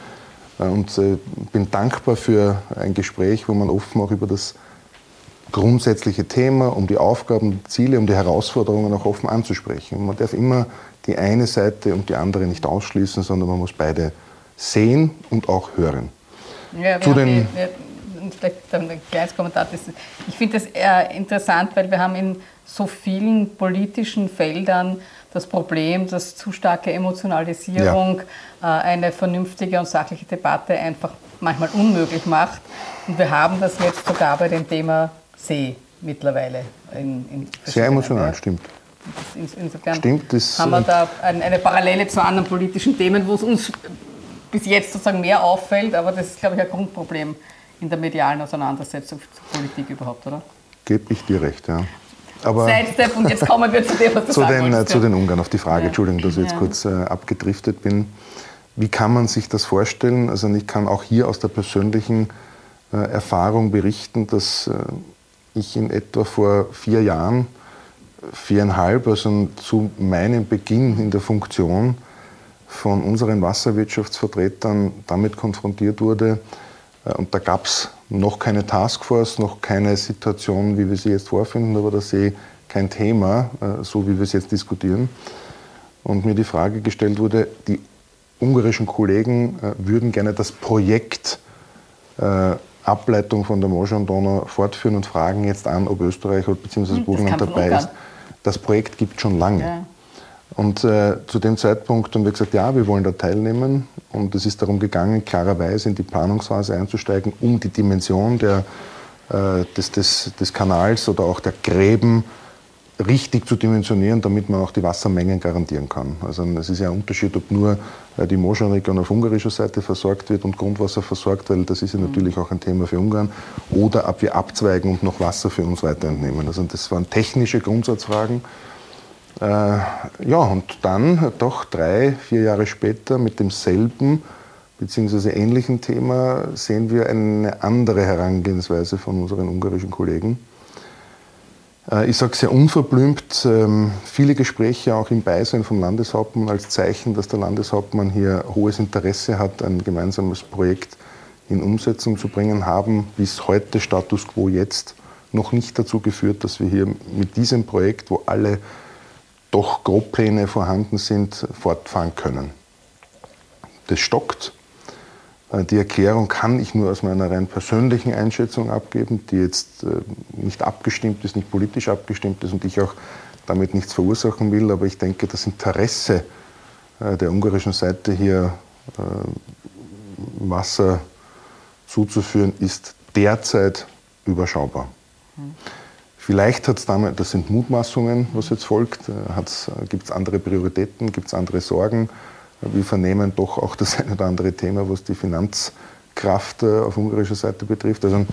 äh, und äh, bin dankbar für ein Gespräch, wo man offen auch über das grundsätzliche Thema, um die Aufgaben, die Ziele, um die Herausforderungen auch offen anzusprechen. Man darf immer die eine Seite und die andere nicht ausschließen, sondern man muss beide sehen und auch hören. Ja, Zu den wir, vielleicht ein kleines Kommentar. Ich finde das interessant, weil wir haben in so vielen politischen Feldern das Problem, dass zu starke Emotionalisierung ja. Äh, eine vernünftige und sachliche Debatte einfach manchmal unmöglich macht. Und wir haben das jetzt sogar bei dem Thema See mittlerweile. In, in Sehr emotional, ja. stimmt. Insofern Stimmt, das haben wir da eine Parallele zu anderen politischen Themen, wo es uns bis jetzt sozusagen mehr auffällt, aber das ist, glaube ich, ein Grundproblem in der medialen Auseinandersetzung zur Politik überhaupt, oder? Gebe ich dir recht, ja. Aber Sidestep und jetzt kommen wir zu dem, was du zu den, wolltest, Zu den Ungarn, auf die Frage, ja. Entschuldigung, dass ich jetzt ja. kurz äh, abgedriftet bin. Wie kann man sich das vorstellen? Also ich kann auch hier aus der persönlichen äh, Erfahrung berichten, dass äh, ich in etwa vor vier Jahren viereinhalb, also zu meinem Beginn in der Funktion von unseren Wasserwirtschaftsvertretern damit konfrontiert wurde. Äh, und da gab es noch keine Taskforce, noch keine Situation, wie wir sie jetzt vorfinden, aber der See kein Thema, äh, so wie wir es jetzt diskutieren. Und mir die Frage gestellt wurde, die ungarischen Kollegen äh, würden gerne das Projekt Ableitung von der Mosche und Donau fortführen und fragen jetzt an, ob Österreich bzw. Hm, Burgenland dabei ist das Projekt gibt schon lange. Ja. Und äh, zu dem Zeitpunkt haben wir gesagt, ja, wir wollen da teilnehmen. Und es ist darum gegangen, klarerweise in die Planungsphase einzusteigen, um die Dimension der, äh, des, des, des Kanals oder auch der Gräben richtig zu dimensionieren, damit man auch die Wassermengen garantieren kann. Also es ist ja ein Unterschied, ob nur äh, die Moschan-Region auf ungarischer Seite versorgt wird und Grundwasser versorgt, weil das ist ja natürlich auch ein Thema für Ungarn, oder ob wir abzweigen und noch Wasser für uns weiter entnehmen. Also das waren technische Grundsatzfragen. Äh, ja, und dann doch drei, vier Jahre später mit demselben bzw. ähnlichen Thema sehen wir eine andere Herangehensweise von unseren ungarischen Kollegen. Äh, ich sage sehr unverblümt, ähm, viele Gespräche auch im Beisein vom Landeshauptmann als Zeichen, dass der Landeshauptmann hier hohes Interesse hat, ein gemeinsames Projekt in Umsetzung zu bringen, haben bis heute Status quo jetzt noch nicht dazu geführt, dass wir hier mit diesem Projekt, wo alle doch Grobpläne vorhanden sind, fortfahren können. Das stockt. Äh, die Erklärung kann ich nur aus meiner rein persönlichen Einschätzung abgeben, die jetzt äh, nicht abgestimmt ist, nicht politisch abgestimmt ist und ich auch damit nichts verursachen will. Aber ich denke, das Interesse äh, der ungarischen Seite hier Wasser zuzuführen, ist derzeit überschaubar. Mhm. Vielleicht hat es damit, das sind Mutmaßungen, was jetzt folgt, gibt es andere Prioritäten, gibt es andere Sorgen wir vernehmen doch auch das eine oder andere Thema, was die Finanzkrise Kraft äh, auf ungarischer Seite betrifft. Also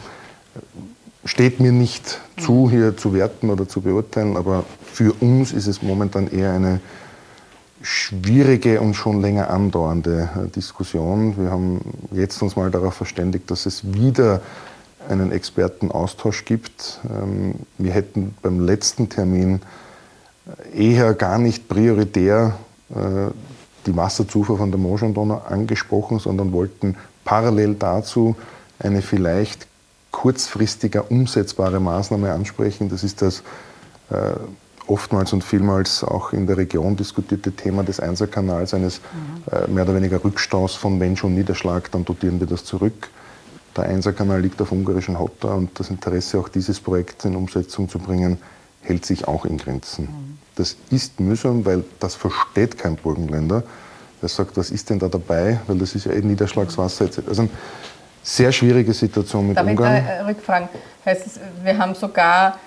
steht mir nicht zu, hier zu werten oder zu beurteilen, aber für uns ist es momentan eher eine schwierige und schon länger andauernde äh, Diskussion. Wir haben jetzt uns mal darauf verständigt, dass es wieder einen Expertenaustausch gibt. Ähm, wir hätten beim letzten Termin eher gar nicht prioritär äh, die Wasserzufuhr von der Moschandonau angesprochen, sondern wollten parallel dazu eine vielleicht kurzfristiger umsetzbare Maßnahme ansprechen. Das ist das äh, oftmals und vielmals auch in der Region diskutierte Thema des Einserkanals, eines mhm. äh, mehr oder weniger Rückstaus von wenn schon Niederschlag, dann dotieren wir das zurück. Der Einserkanal liegt auf ungarischen Hotter und das Interesse, auch dieses Projekt in Umsetzung zu bringen, hält sich auch in Grenzen. Mhm. Das ist mühsam, weil das versteht kein Burgenländer. Der sagt, was ist denn da dabei? Weil das ist ja eh Niederschlagswasser etc. Also eine sehr schwierige Situation mit Darf Ungarn. Ich da rückfragen? Heißt es, wir haben sogar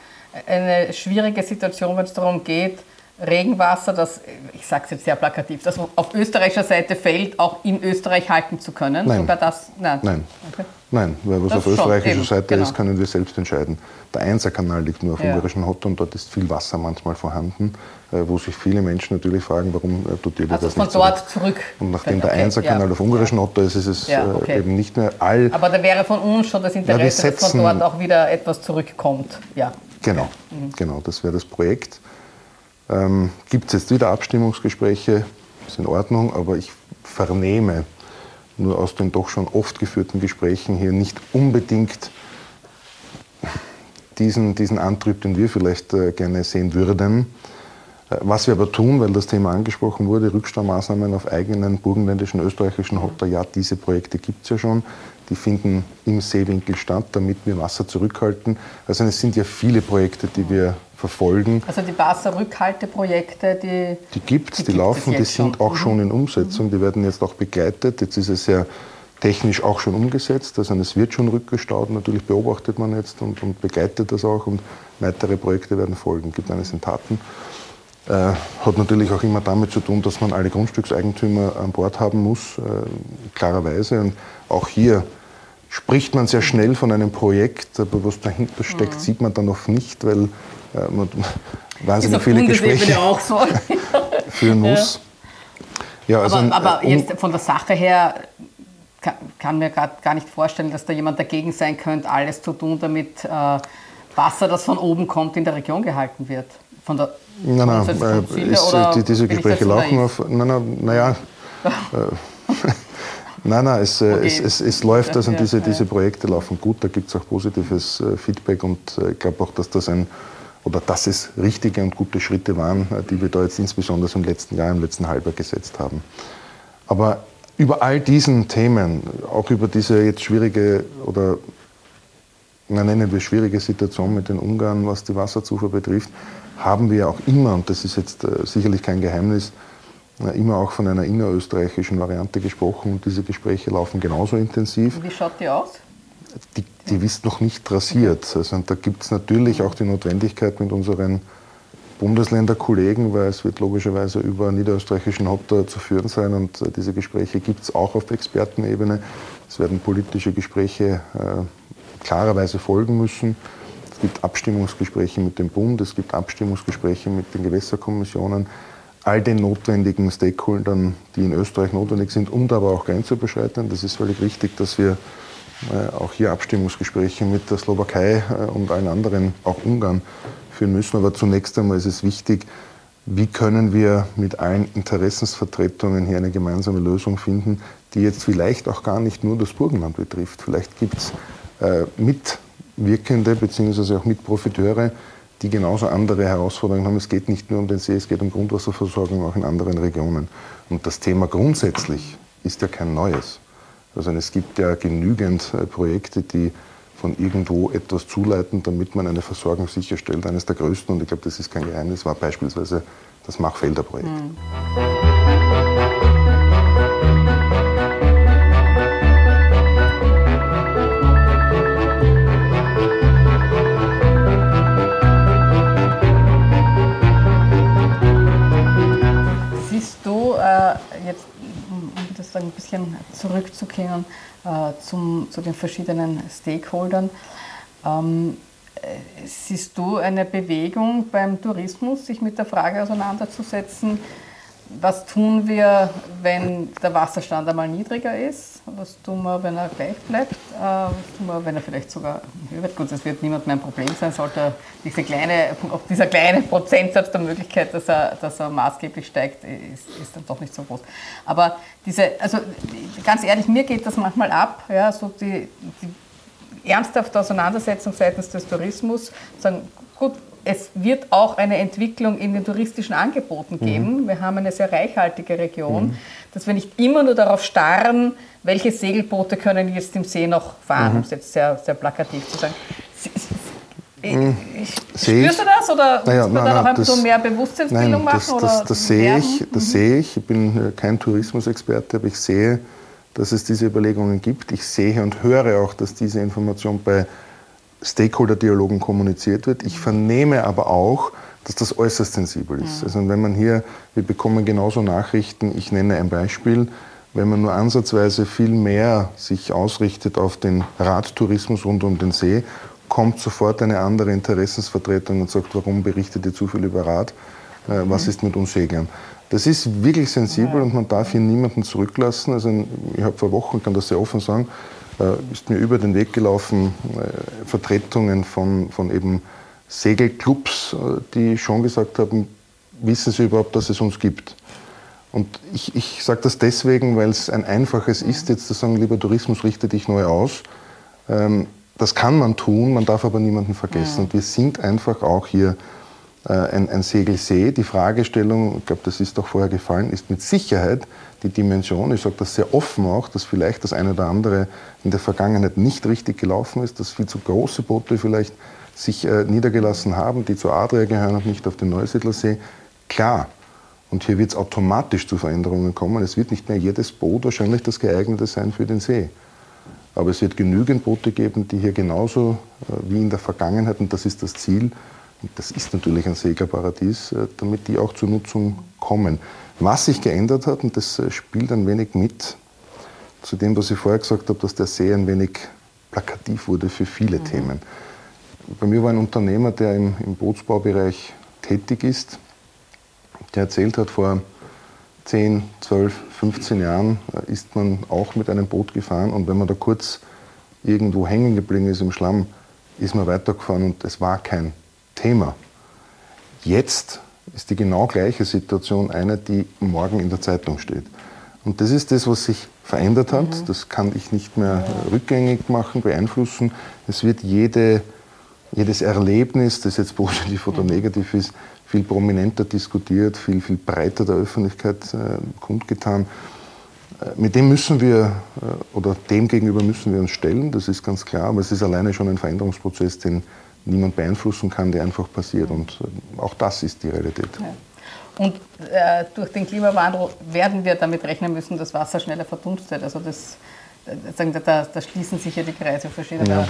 eine schwierige Situation, wenn es darum geht, Regenwasser, das, ich sage es jetzt sehr plakativ, das auf österreichischer Seite fällt, auch in Österreich halten zu können? Nein. Sogar das? Nein. Nein. Okay. Nein, weil was das auf österreichischer Seite genau. ist, können wir selbst entscheiden. Der Einserkanal liegt nur auf ja. ungarischen Hot und dort ist viel Wasser manchmal vorhanden, äh, wo sich viele Menschen natürlich fragen, warum äh, tut ihr also das nicht von dort zurück. zurück. Und nachdem okay. der Einserkanal ja. auf ungarischen Hotter ist, ist es ja, äh, okay. eben nicht mehr all... Aber da wäre von uns schon das Interesse, setzen, dass von dort auch wieder etwas zurückkommt. Ja. Genau, mhm. genau das wäre das Projekt. Ähm, Gibt es jetzt wieder Abstimmungsgespräche, ist in Ordnung, aber ich vernehme nur aus den doch schon oft geführten Gesprächen hier nicht unbedingt diesen, diesen Antrieb, den wir vielleicht äh, gerne sehen würden. Äh, was wir aber tun, weil das Thema angesprochen wurde, Rückstaumaßnahmen auf eigenen burgenländischen, österreichischen Hotter, ja, diese Projekte gibt es ja schon. Die finden im Seewinkel statt, damit wir Wasser zurückhalten. Also es sind ja viele Projekte, die wir verfolgen. Also die Wasserrückhalteprojekte, die Die gibt es, die, die, laufen, die sind schon. auch schon mhm. in Umsetzung, mhm. die werden jetzt auch begleitet. Jetzt ist es ja technisch auch schon umgesetzt, also es wird schon rückgestaut, natürlich beobachtet man jetzt und, und begleitet das auch und weitere Projekte werden folgen, gibt eines in Taten. Äh, hat natürlich auch immer damit zu tun, dass man alle Grundstückseigentümer an Bord haben muss, äh, klarerweise. Und auch hier spricht man sehr schnell von einem Projekt, aber was dahinter steckt, mhm. sieht man dann noch nicht, weil man wahnsinnig viele Gespräche auch so. führen muss. Ja. also aber, aber um, jetzt von der Sache her kann, kann mir gerade gar nicht vorstellen, dass da jemand dagegen sein könnte, alles zu tun, damit äh, Wasser, das von oben kommt, in der Region gehalten wird. Von der nein, nein, äh, ist, die, diese Gespräche laufen auf. Nein, nein, naja. Äh, Nein, nein, es, äh, okay. es, es, es, läuft, also diese, diese Projekte laufen gut, da gibt es auch positives Feedback und ich glaube auch, dass das ein oder dass es richtige und gute Schritte waren, äh, die wir da jetzt insbesondere im letzten Jahr, im letzten Halbjahr gesetzt haben. Aber über all diesen Themen, auch über diese jetzt schwierige oder na, nennen wir schwierige Situation mit den Ungarn, was die Wasserzufuhr betrifft, haben wir auch immer, und das ist jetzt äh, sicherlich kein Geheimnis, äh, immer auch von einer innerösterreichischen Variante gesprochen und diese Gespräche laufen genauso intensiv. Wie schaut die aus? Die, die ist noch nicht rasiert. Also, da gibt es natürlich auch die Notwendigkeit mit unseren Bundesländerkollegen, weil es wird logischerweise über niederösterreichischen Hotter zu führen sein und äh, diese Gespräche gibt es auch auf Expertenebene. Es werden politische Gespräche äh, klarerweise folgen müssen. Es gibt Abstimmungsgespräche mit dem Bund, es gibt Abstimmungsgespräche mit den Gewässerkommissionen, all den notwendigen Stakeholdern, die in Österreich notwendig sind und aber auch grenzüberschreitend. Das ist völlig richtig, dass wir auch hier Abstimmungsgespräche mit der Slowakei äh, und allen anderen, auch Ungarn, führen müssen. Aber zunächst einmal ist es wichtig, wie können wir mit allen Interessensvertretungen hier eine gemeinsame Lösung finden, die jetzt vielleicht auch gar nicht nur das Burgenland betrifft. Vielleicht gibt es äh, Mitwirkende bzw. auch Mitprofiteure, die genauso andere Herausforderungen haben. Es geht nicht nur um den See, es geht um Grundwasserversorgung auch in anderen Regionen. Und das Thema grundsätzlich ist ja kein neues. Also es gibt ja genügend äh, Projekte, die von irgendwo etwas zuleiten, damit man eine Versorgung sicherstellt. Eines der größten, und ich glaube, das ist kein Geheimnis, war beispielsweise das Machfelder Projekt. Mhm. Zurückzukehren äh, zum, zu den verschiedenen Stakeholdern. Ähm, siehst du eine Bewegung beim Tourismus, sich mit der Frage auseinanderzusetzen, was tun wir, wenn der Wasserstand einmal niedriger ist? Was tun wir, wenn er gleich bleibt? Äh, was tun wir, wenn er vielleicht sogar höher wird? Gut, das wird niemand mehr ein Problem sein, sollte diese kleine, auch dieser kleine Prozentsatz der Möglichkeit, dass er, dass er maßgeblich steigt, ist, ist dann doch nicht so groß. Aber diese, also ganz ehrlich, mir geht das manchmal ab, ja, so die, die ernsthafte Auseinandersetzung seitens des Tourismus, sagen, gut, es wird auch eine Entwicklung in den touristischen Angeboten mhm. geben. Mhm. Wir haben eine sehr reichhaltige Region, mhm. dass wir nicht immer nur darauf starren, welche Segelboote können jetzt im See noch fahren, mhm. um es jetzt sehr, sehr plakativ zu sagen. Mhm. Spürst du das oder naja, muss man da noch ein bisschen mehr Bewusstseinsbildung nein, das, machen? Das, das, das sehe ich, das mhm. sehe ich. Ich bin kein Tourismusexperte, aber ich sehe, dass es diese Überlegungen gibt. Ich sehe und höre auch, dass diese Information bei Stakeholder-Dialogen kommuniziert wird. Ich vernehme aber auch, dass das äußerst sensibel ist. Also wenn man hier, wir bekommen genauso Nachrichten, ich nenne ein Beispiel, wenn man nur ansatzweise viel mehr sich ausrichtet auf den Radtourismus rund um den See, kommt sofort eine andere Interessensvertretung und sagt, warum berichtet ihr zu viel über Rad? Äh, was ist mit uns Seglern? Das ist wirklich sensibel und man darf hier niemanden zurücklassen. Also ich habe vor Wochen, kann das sehr offen sagen, ist mir über den Weg gelaufen, äh, Vertretungen von, von eben Segelclubs, äh, die schon gesagt haben, wissen Sie überhaupt, dass es uns gibt? Und ich, ich sage das deswegen, weil es ein einfaches ist, jetzt zu sagen, lieber Tourismus, richte dich neu aus. Ähm, das kann man tun, man darf aber niemanden vergessen. Und wir sind einfach auch hier ein, ein Segelsee. Die Fragestellung, ich glaube, das ist doch vorher gefallen, ist mit Sicherheit die Dimension, ich sage das sehr offen auch, dass vielleicht das eine oder andere in der Vergangenheit nicht richtig gelaufen ist, dass viel zu große Boote vielleicht sich äh, niedergelassen haben, die zur Adria gehören und nicht auf den Neusiedlersee. Klar, und hier wird es automatisch zu Veränderungen kommen. Es wird nicht mehr jedes Boot wahrscheinlich das geeignete sein für den See. Aber es wird genügend Boote geben, die hier genauso äh, wie in der Vergangenheit, und das ist das Ziel, und das ist natürlich ein Seglerparadies, äh, damit die auch zur Nutzung kommen. Was sich geändert hat, und das äh, spielt ein wenig mit zu dem, was ich vorher gesagt habe, dass der See ein wenig plakativ wurde für viele mhm. Themen. Bei mir war ein Unternehmer, der im, im Bootsbaubereich tätig ist, der erzählt hat, vor 10, 12, 15 Jahren äh, ist man auch mit einem Boot gefahren und wenn man da kurz irgendwo hängen geblieben ist im Schlamm, ist man weitergefahren und es war kein Thema. Jetzt ist die genau gleiche Situation eine, die morgen in der Zeitung steht. Und das ist das, was sich verändert hat. Mhm. Das kann ich nicht mehr rückgängig machen, beeinflussen. Es wird jede, jedes Erlebnis, das jetzt positiv oder mhm. negativ ist, viel prominenter diskutiert, viel, viel breiter der Öffentlichkeit äh, kundgetan. Äh, mit dem müssen wir, äh, oder dem gegenüber müssen wir uns stellen, das ist ganz klar, aber es ist alleine schon ein Veränderungsprozess, den niemand beeinflussen kann, der einfach passiert. Und äh, auch das ist die Realität. Ja. Und äh, durch den Klimawandel werden wir damit rechnen müssen, dass Wasser schneller verdunstet. Also das, da, da schließen sich ja die Kreise verschiedener ja.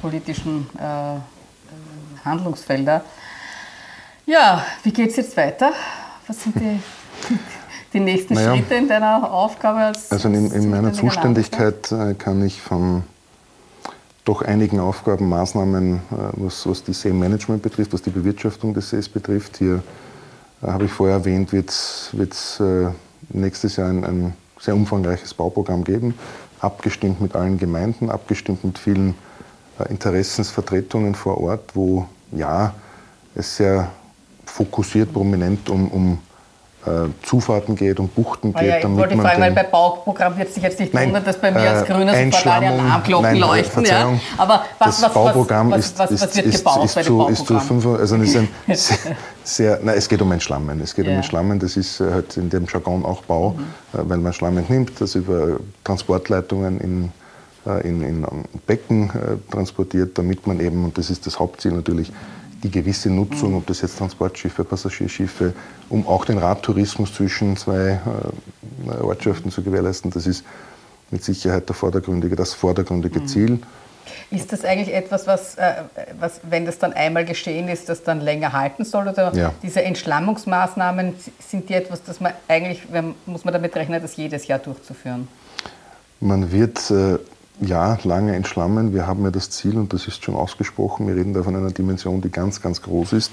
politischen äh, Handlungsfelder. Ja, wie geht es jetzt weiter? Was sind die, die nächsten naja, Schritte in deiner Aufgabe? Als, also in, in meiner Zuständigkeit äh, kann ich von doch einigen Aufgaben, Maßnahmen, äh, was, was die Seemanagement betrifft, was die Bewirtschaftung des Sees betrifft. Hier äh, habe ich vorher erwähnt, wird es äh, nächstes Jahr ein, ein, sehr umfangreiches Bauprogramm geben, abgestimmt mit allen Gemeinden, abgestimmt mit vielen Interessensvertretungen vor Ort, wo ja es sehr fokussiert, prominent um, um Zufahrten geht, und Buchten geht. Ah ja, ich wollte fragen, weil bei Bauprogramm wird sich jetzt nicht nein, wundern, dass bei mir als äh, Grüner sofort die Alarmglocken nein, leuchten. Ja. Aber was, das was, Bauprogramm was, was, was, wird ist, gebaut ist, bei dem Bauprogramm? Ist zu fünf, also ist ein sehr, sehr, nein, es geht um ein Schlammen. Es geht ja. um ein Schlammen, das ist äh, halt in dem Jargon auch Bau, mhm. weil man Schlammen nimmt, das über Transportleitungen in in, in Becken transportiert, damit man eben, und das ist das Hauptziel natürlich, die gewisse Nutzung, ob das jetzt Transportschiffe, Passagierschiffe, um auch den Radtourismus zwischen zwei äh, Ortschaften zu gewährleisten, das ist mit Sicherheit der vordergründige, das vordergründige mhm. Ziel. Ist das eigentlich etwas, was, äh, was, wenn das dann einmal geschehen ist, das dann länger halten soll? Oder ja. diese Entschlammungsmaßnahmen, sind die etwas, das man eigentlich, muss man damit rechnen, das jedes Jahr durchzuführen? Man wird äh, ja lange entschlammen. Wir haben ja das Ziel, und das ist schon ausgesprochen, wir reden da von einer Dimension, die ganz, ganz groß ist,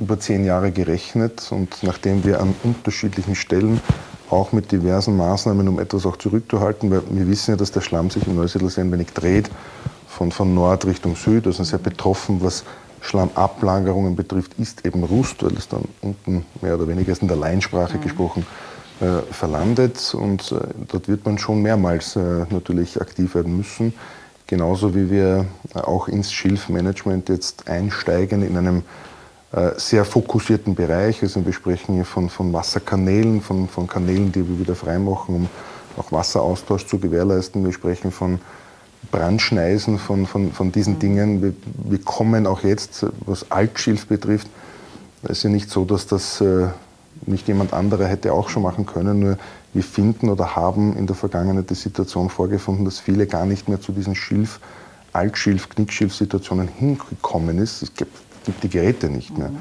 über zehn Jahre gerechnet. Und nachdem wir an unterschiedlichen Stellen auch mit diversen Maßnahmen, um etwas auch zurückzuhalten, weil wir wissen ja, dass der Schlamm sich im Neusiedlersee ein wenig dreht, von, von Nord Richtung Süd, also sehr betroffen, was Schlammablagerungen betrifft, ist eben Rust, weil es dann unten mehr oder weniger ist in der Laiensprache mhm. gesprochen verlandet und äh, dort wird man schon mehrmals äh, natürlich aktiv werden müssen. Genauso wie wir auch ins Schilfmanagement jetzt einsteigen in einem sehr fokussierten Bereich. Also wir sprechen hier von, von Wasserkanälen, von, von Kanälen, die wir wieder freimachen, um auch Wasseraustausch zu gewährleisten. Wir sprechen von Brandschneisen, von, von, von diesen mhm. Dingen. Wir, wir kommen auch jetzt, was Altschilf betrifft, es ist ja nicht so, dass das nicht jemand anderer hätte auch schon machen können. Nur wir finden oder haben in der Vergangenheit die Situation vorgefunden, dass viele gar nicht mehr zu diesen Schilf, Altschilf, Knickschilf-Situationen hingekommen ist. Es gibt, gibt, die Geräte nicht mehr. Mhm.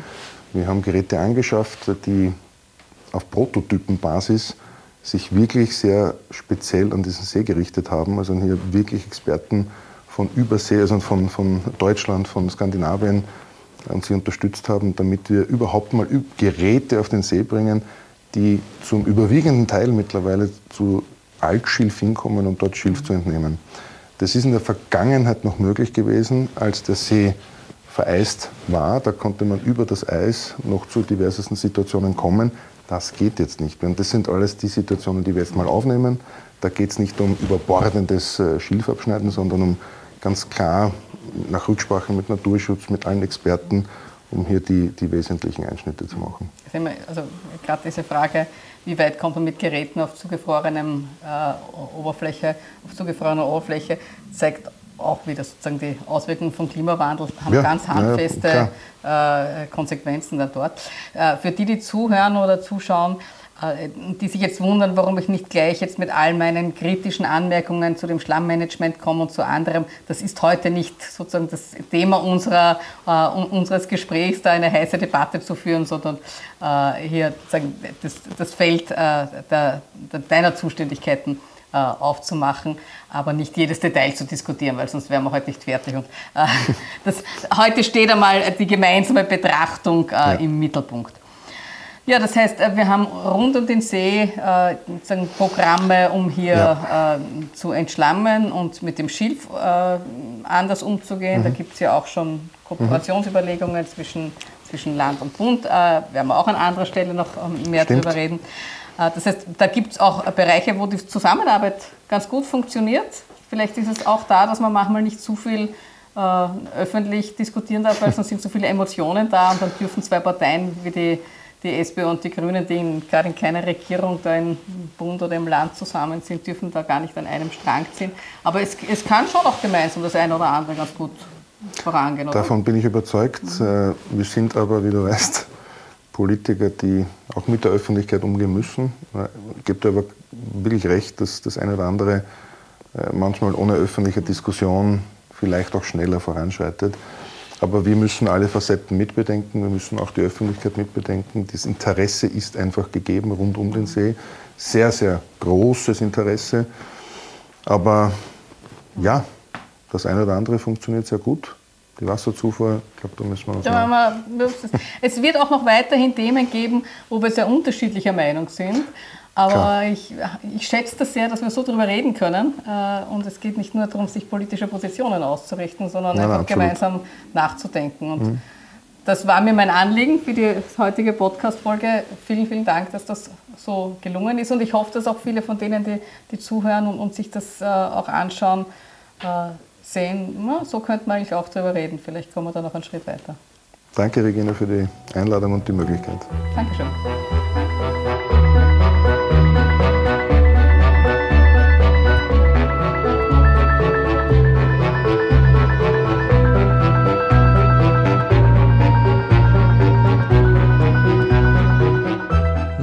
Wir haben Geräte angeschafft, die auf Prototypenbasis sich wirklich sehr speziell an diesen See gerichtet haben. Also hier wirklich Experten von Übersee, also von, von Deutschland, von Skandinavien, und sie unterstützt haben, damit wir überhaupt mal Geräte auf den See bringen, die zum überwiegenden Teil mittlerweile zu Altschilf hinkommen, um dort Schilf zu entnehmen. Das ist in der Vergangenheit noch möglich gewesen, als der See vereist war. Da konnte man über das Eis noch zu diversesten Situationen kommen. Das geht jetzt nicht mehr. Und das sind alles die Situationen, die wir jetzt mal aufnehmen. Da geht es nicht um überbordendes äh, Schilfabschneiden, sondern um ganz klar nach Rücksprache mit Naturschutz, mit allen Experten, um hier die, die wesentlichen Einschnitte zu machen. Also gerade diese Frage, wie weit kommt man mit Geräten auf zugefrorenem äh, Oberfläche, auf zugefrorener Oberfläche, zeigt auch wieder sozusagen die Auswirkungen vom Klimawandel haben ja, ganz handfeste ja, äh, Konsequenzen da dort. Äh, für die, die zuhören oder zuschauen, die sich jetzt wundern, warum ich nicht gleich jetzt mit all meinen kritischen Anmerkungen zu dem Schlammmanagement komme und zu anderem. Das ist heute nicht sozusagen das Thema unserer, uh, unseres Gesprächs, da eine heiße Debatte zu führen, sondern uh, hier das, das Feld uh, der, der, deiner Zuständigkeiten aufzumachen, aber nicht jedes Detail zu diskutieren, weil sonst wären wir heute nicht fertig. Und, das, heute steht einmal die gemeinsame Betrachtung ja. im Mittelpunkt. Ja, das heißt, äh, wir haben rund um den See äh, Programme, um hier ja. äh, zu entschlammen und mit dem Schilf äh, anders umzugehen. Mhm. Da gibt es ja auch schon Kooperationsüberlegungen mhm. zwischen, zwischen Land und Bund. Äh, werden wir auch an anderer Stelle noch ähm, mehr Stimmt. darüber reden. Äh, das heißt, da gibt es auch Bereiche, wo die Zusammenarbeit ganz gut funktioniert. Vielleicht ist es auch da, dass man manchmal nicht zu viel öffentlich diskutieren darf, weil sonst sind so viele Emotionen da und dann dürfen zwei Parteien wie die die SPÖ und die Grünen, die in, gerade in keiner Regierung da im Bund oder im Land zusammen sind, dürfen da gar nicht an einem Strang ziehen. Aber es, es kann schon auch gemeinsam das eine oder andere ganz gut vorangehen. Oder? Davon bin ich überzeugt. Mhm. Wir sind aber, wie du weißt, Politiker, die auch mit der Öffentlichkeit umgehen müssen. Ich gebe dir aber wirklich recht, dass das eine oder andere äh, manchmal ohne öffentliche Diskussion vielleicht auch schneller voranschreitet. Aber wir müssen alle Facetten mitbedenken, wir müssen auch die Öffentlichkeit mitbedenken. Das Interesse ist einfach gegeben rund um den See. Sehr, sehr großes Interesse. Aber ja, das eine oder andere funktioniert sehr gut. Die Wasserzufuhr, ich glaube, da müssen wir uns. Ja, es wird auch noch weiterhin Themen geben, wo wir sehr unterschiedlicher Meinung sind. Aber ich, ich schätze das sehr, dass wir so darüber reden können. Äh, und es geht nicht nur darum, sich politische Positionen auszurichten, sondern nein, einfach nein, gemeinsam nachzudenken. Und mhm. das war mir mein Anliegen für die heutige Podcast-Folge. Vielen, vielen Dank, dass das so gelungen ist. Und ich hoffe, dass auch viele von denen, die, die zuhören und, und sich das äh, auch anschauen, äh, sehen, na, so könnte man eigentlich auch darüber reden. Vielleicht kommen wir da noch einen Schritt weiter. Danke, Regina, für die Einladung und die Möglichkeit. Dankeschön.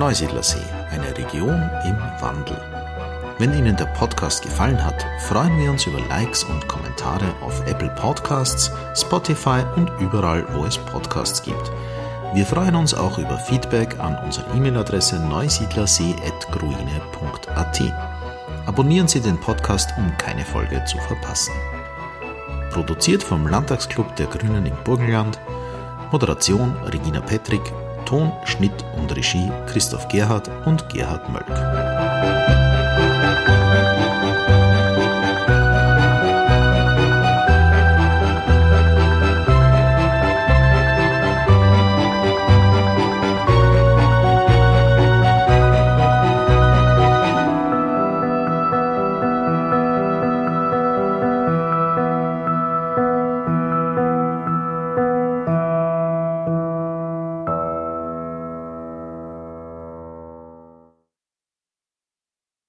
Neusiedlersee, eine Region im Wandel. Wenn Ihnen der Podcast gefallen hat, freuen wir uns über Likes und Kommentare auf Apple Podcasts, Spotify und überall, wo es Podcasts gibt. Wir freuen uns auch über Feedback an unsere E-Mail-Adresse neusiedlersee.gruine.at. Abonnieren Sie den Podcast, um keine Folge zu verpassen. Produziert vom Landtagsclub der Grünen im Burgenland. Moderation Regina Petrick. Ton, Schnitt und Regie Christoph Gerhardt und Gerhard Mölk.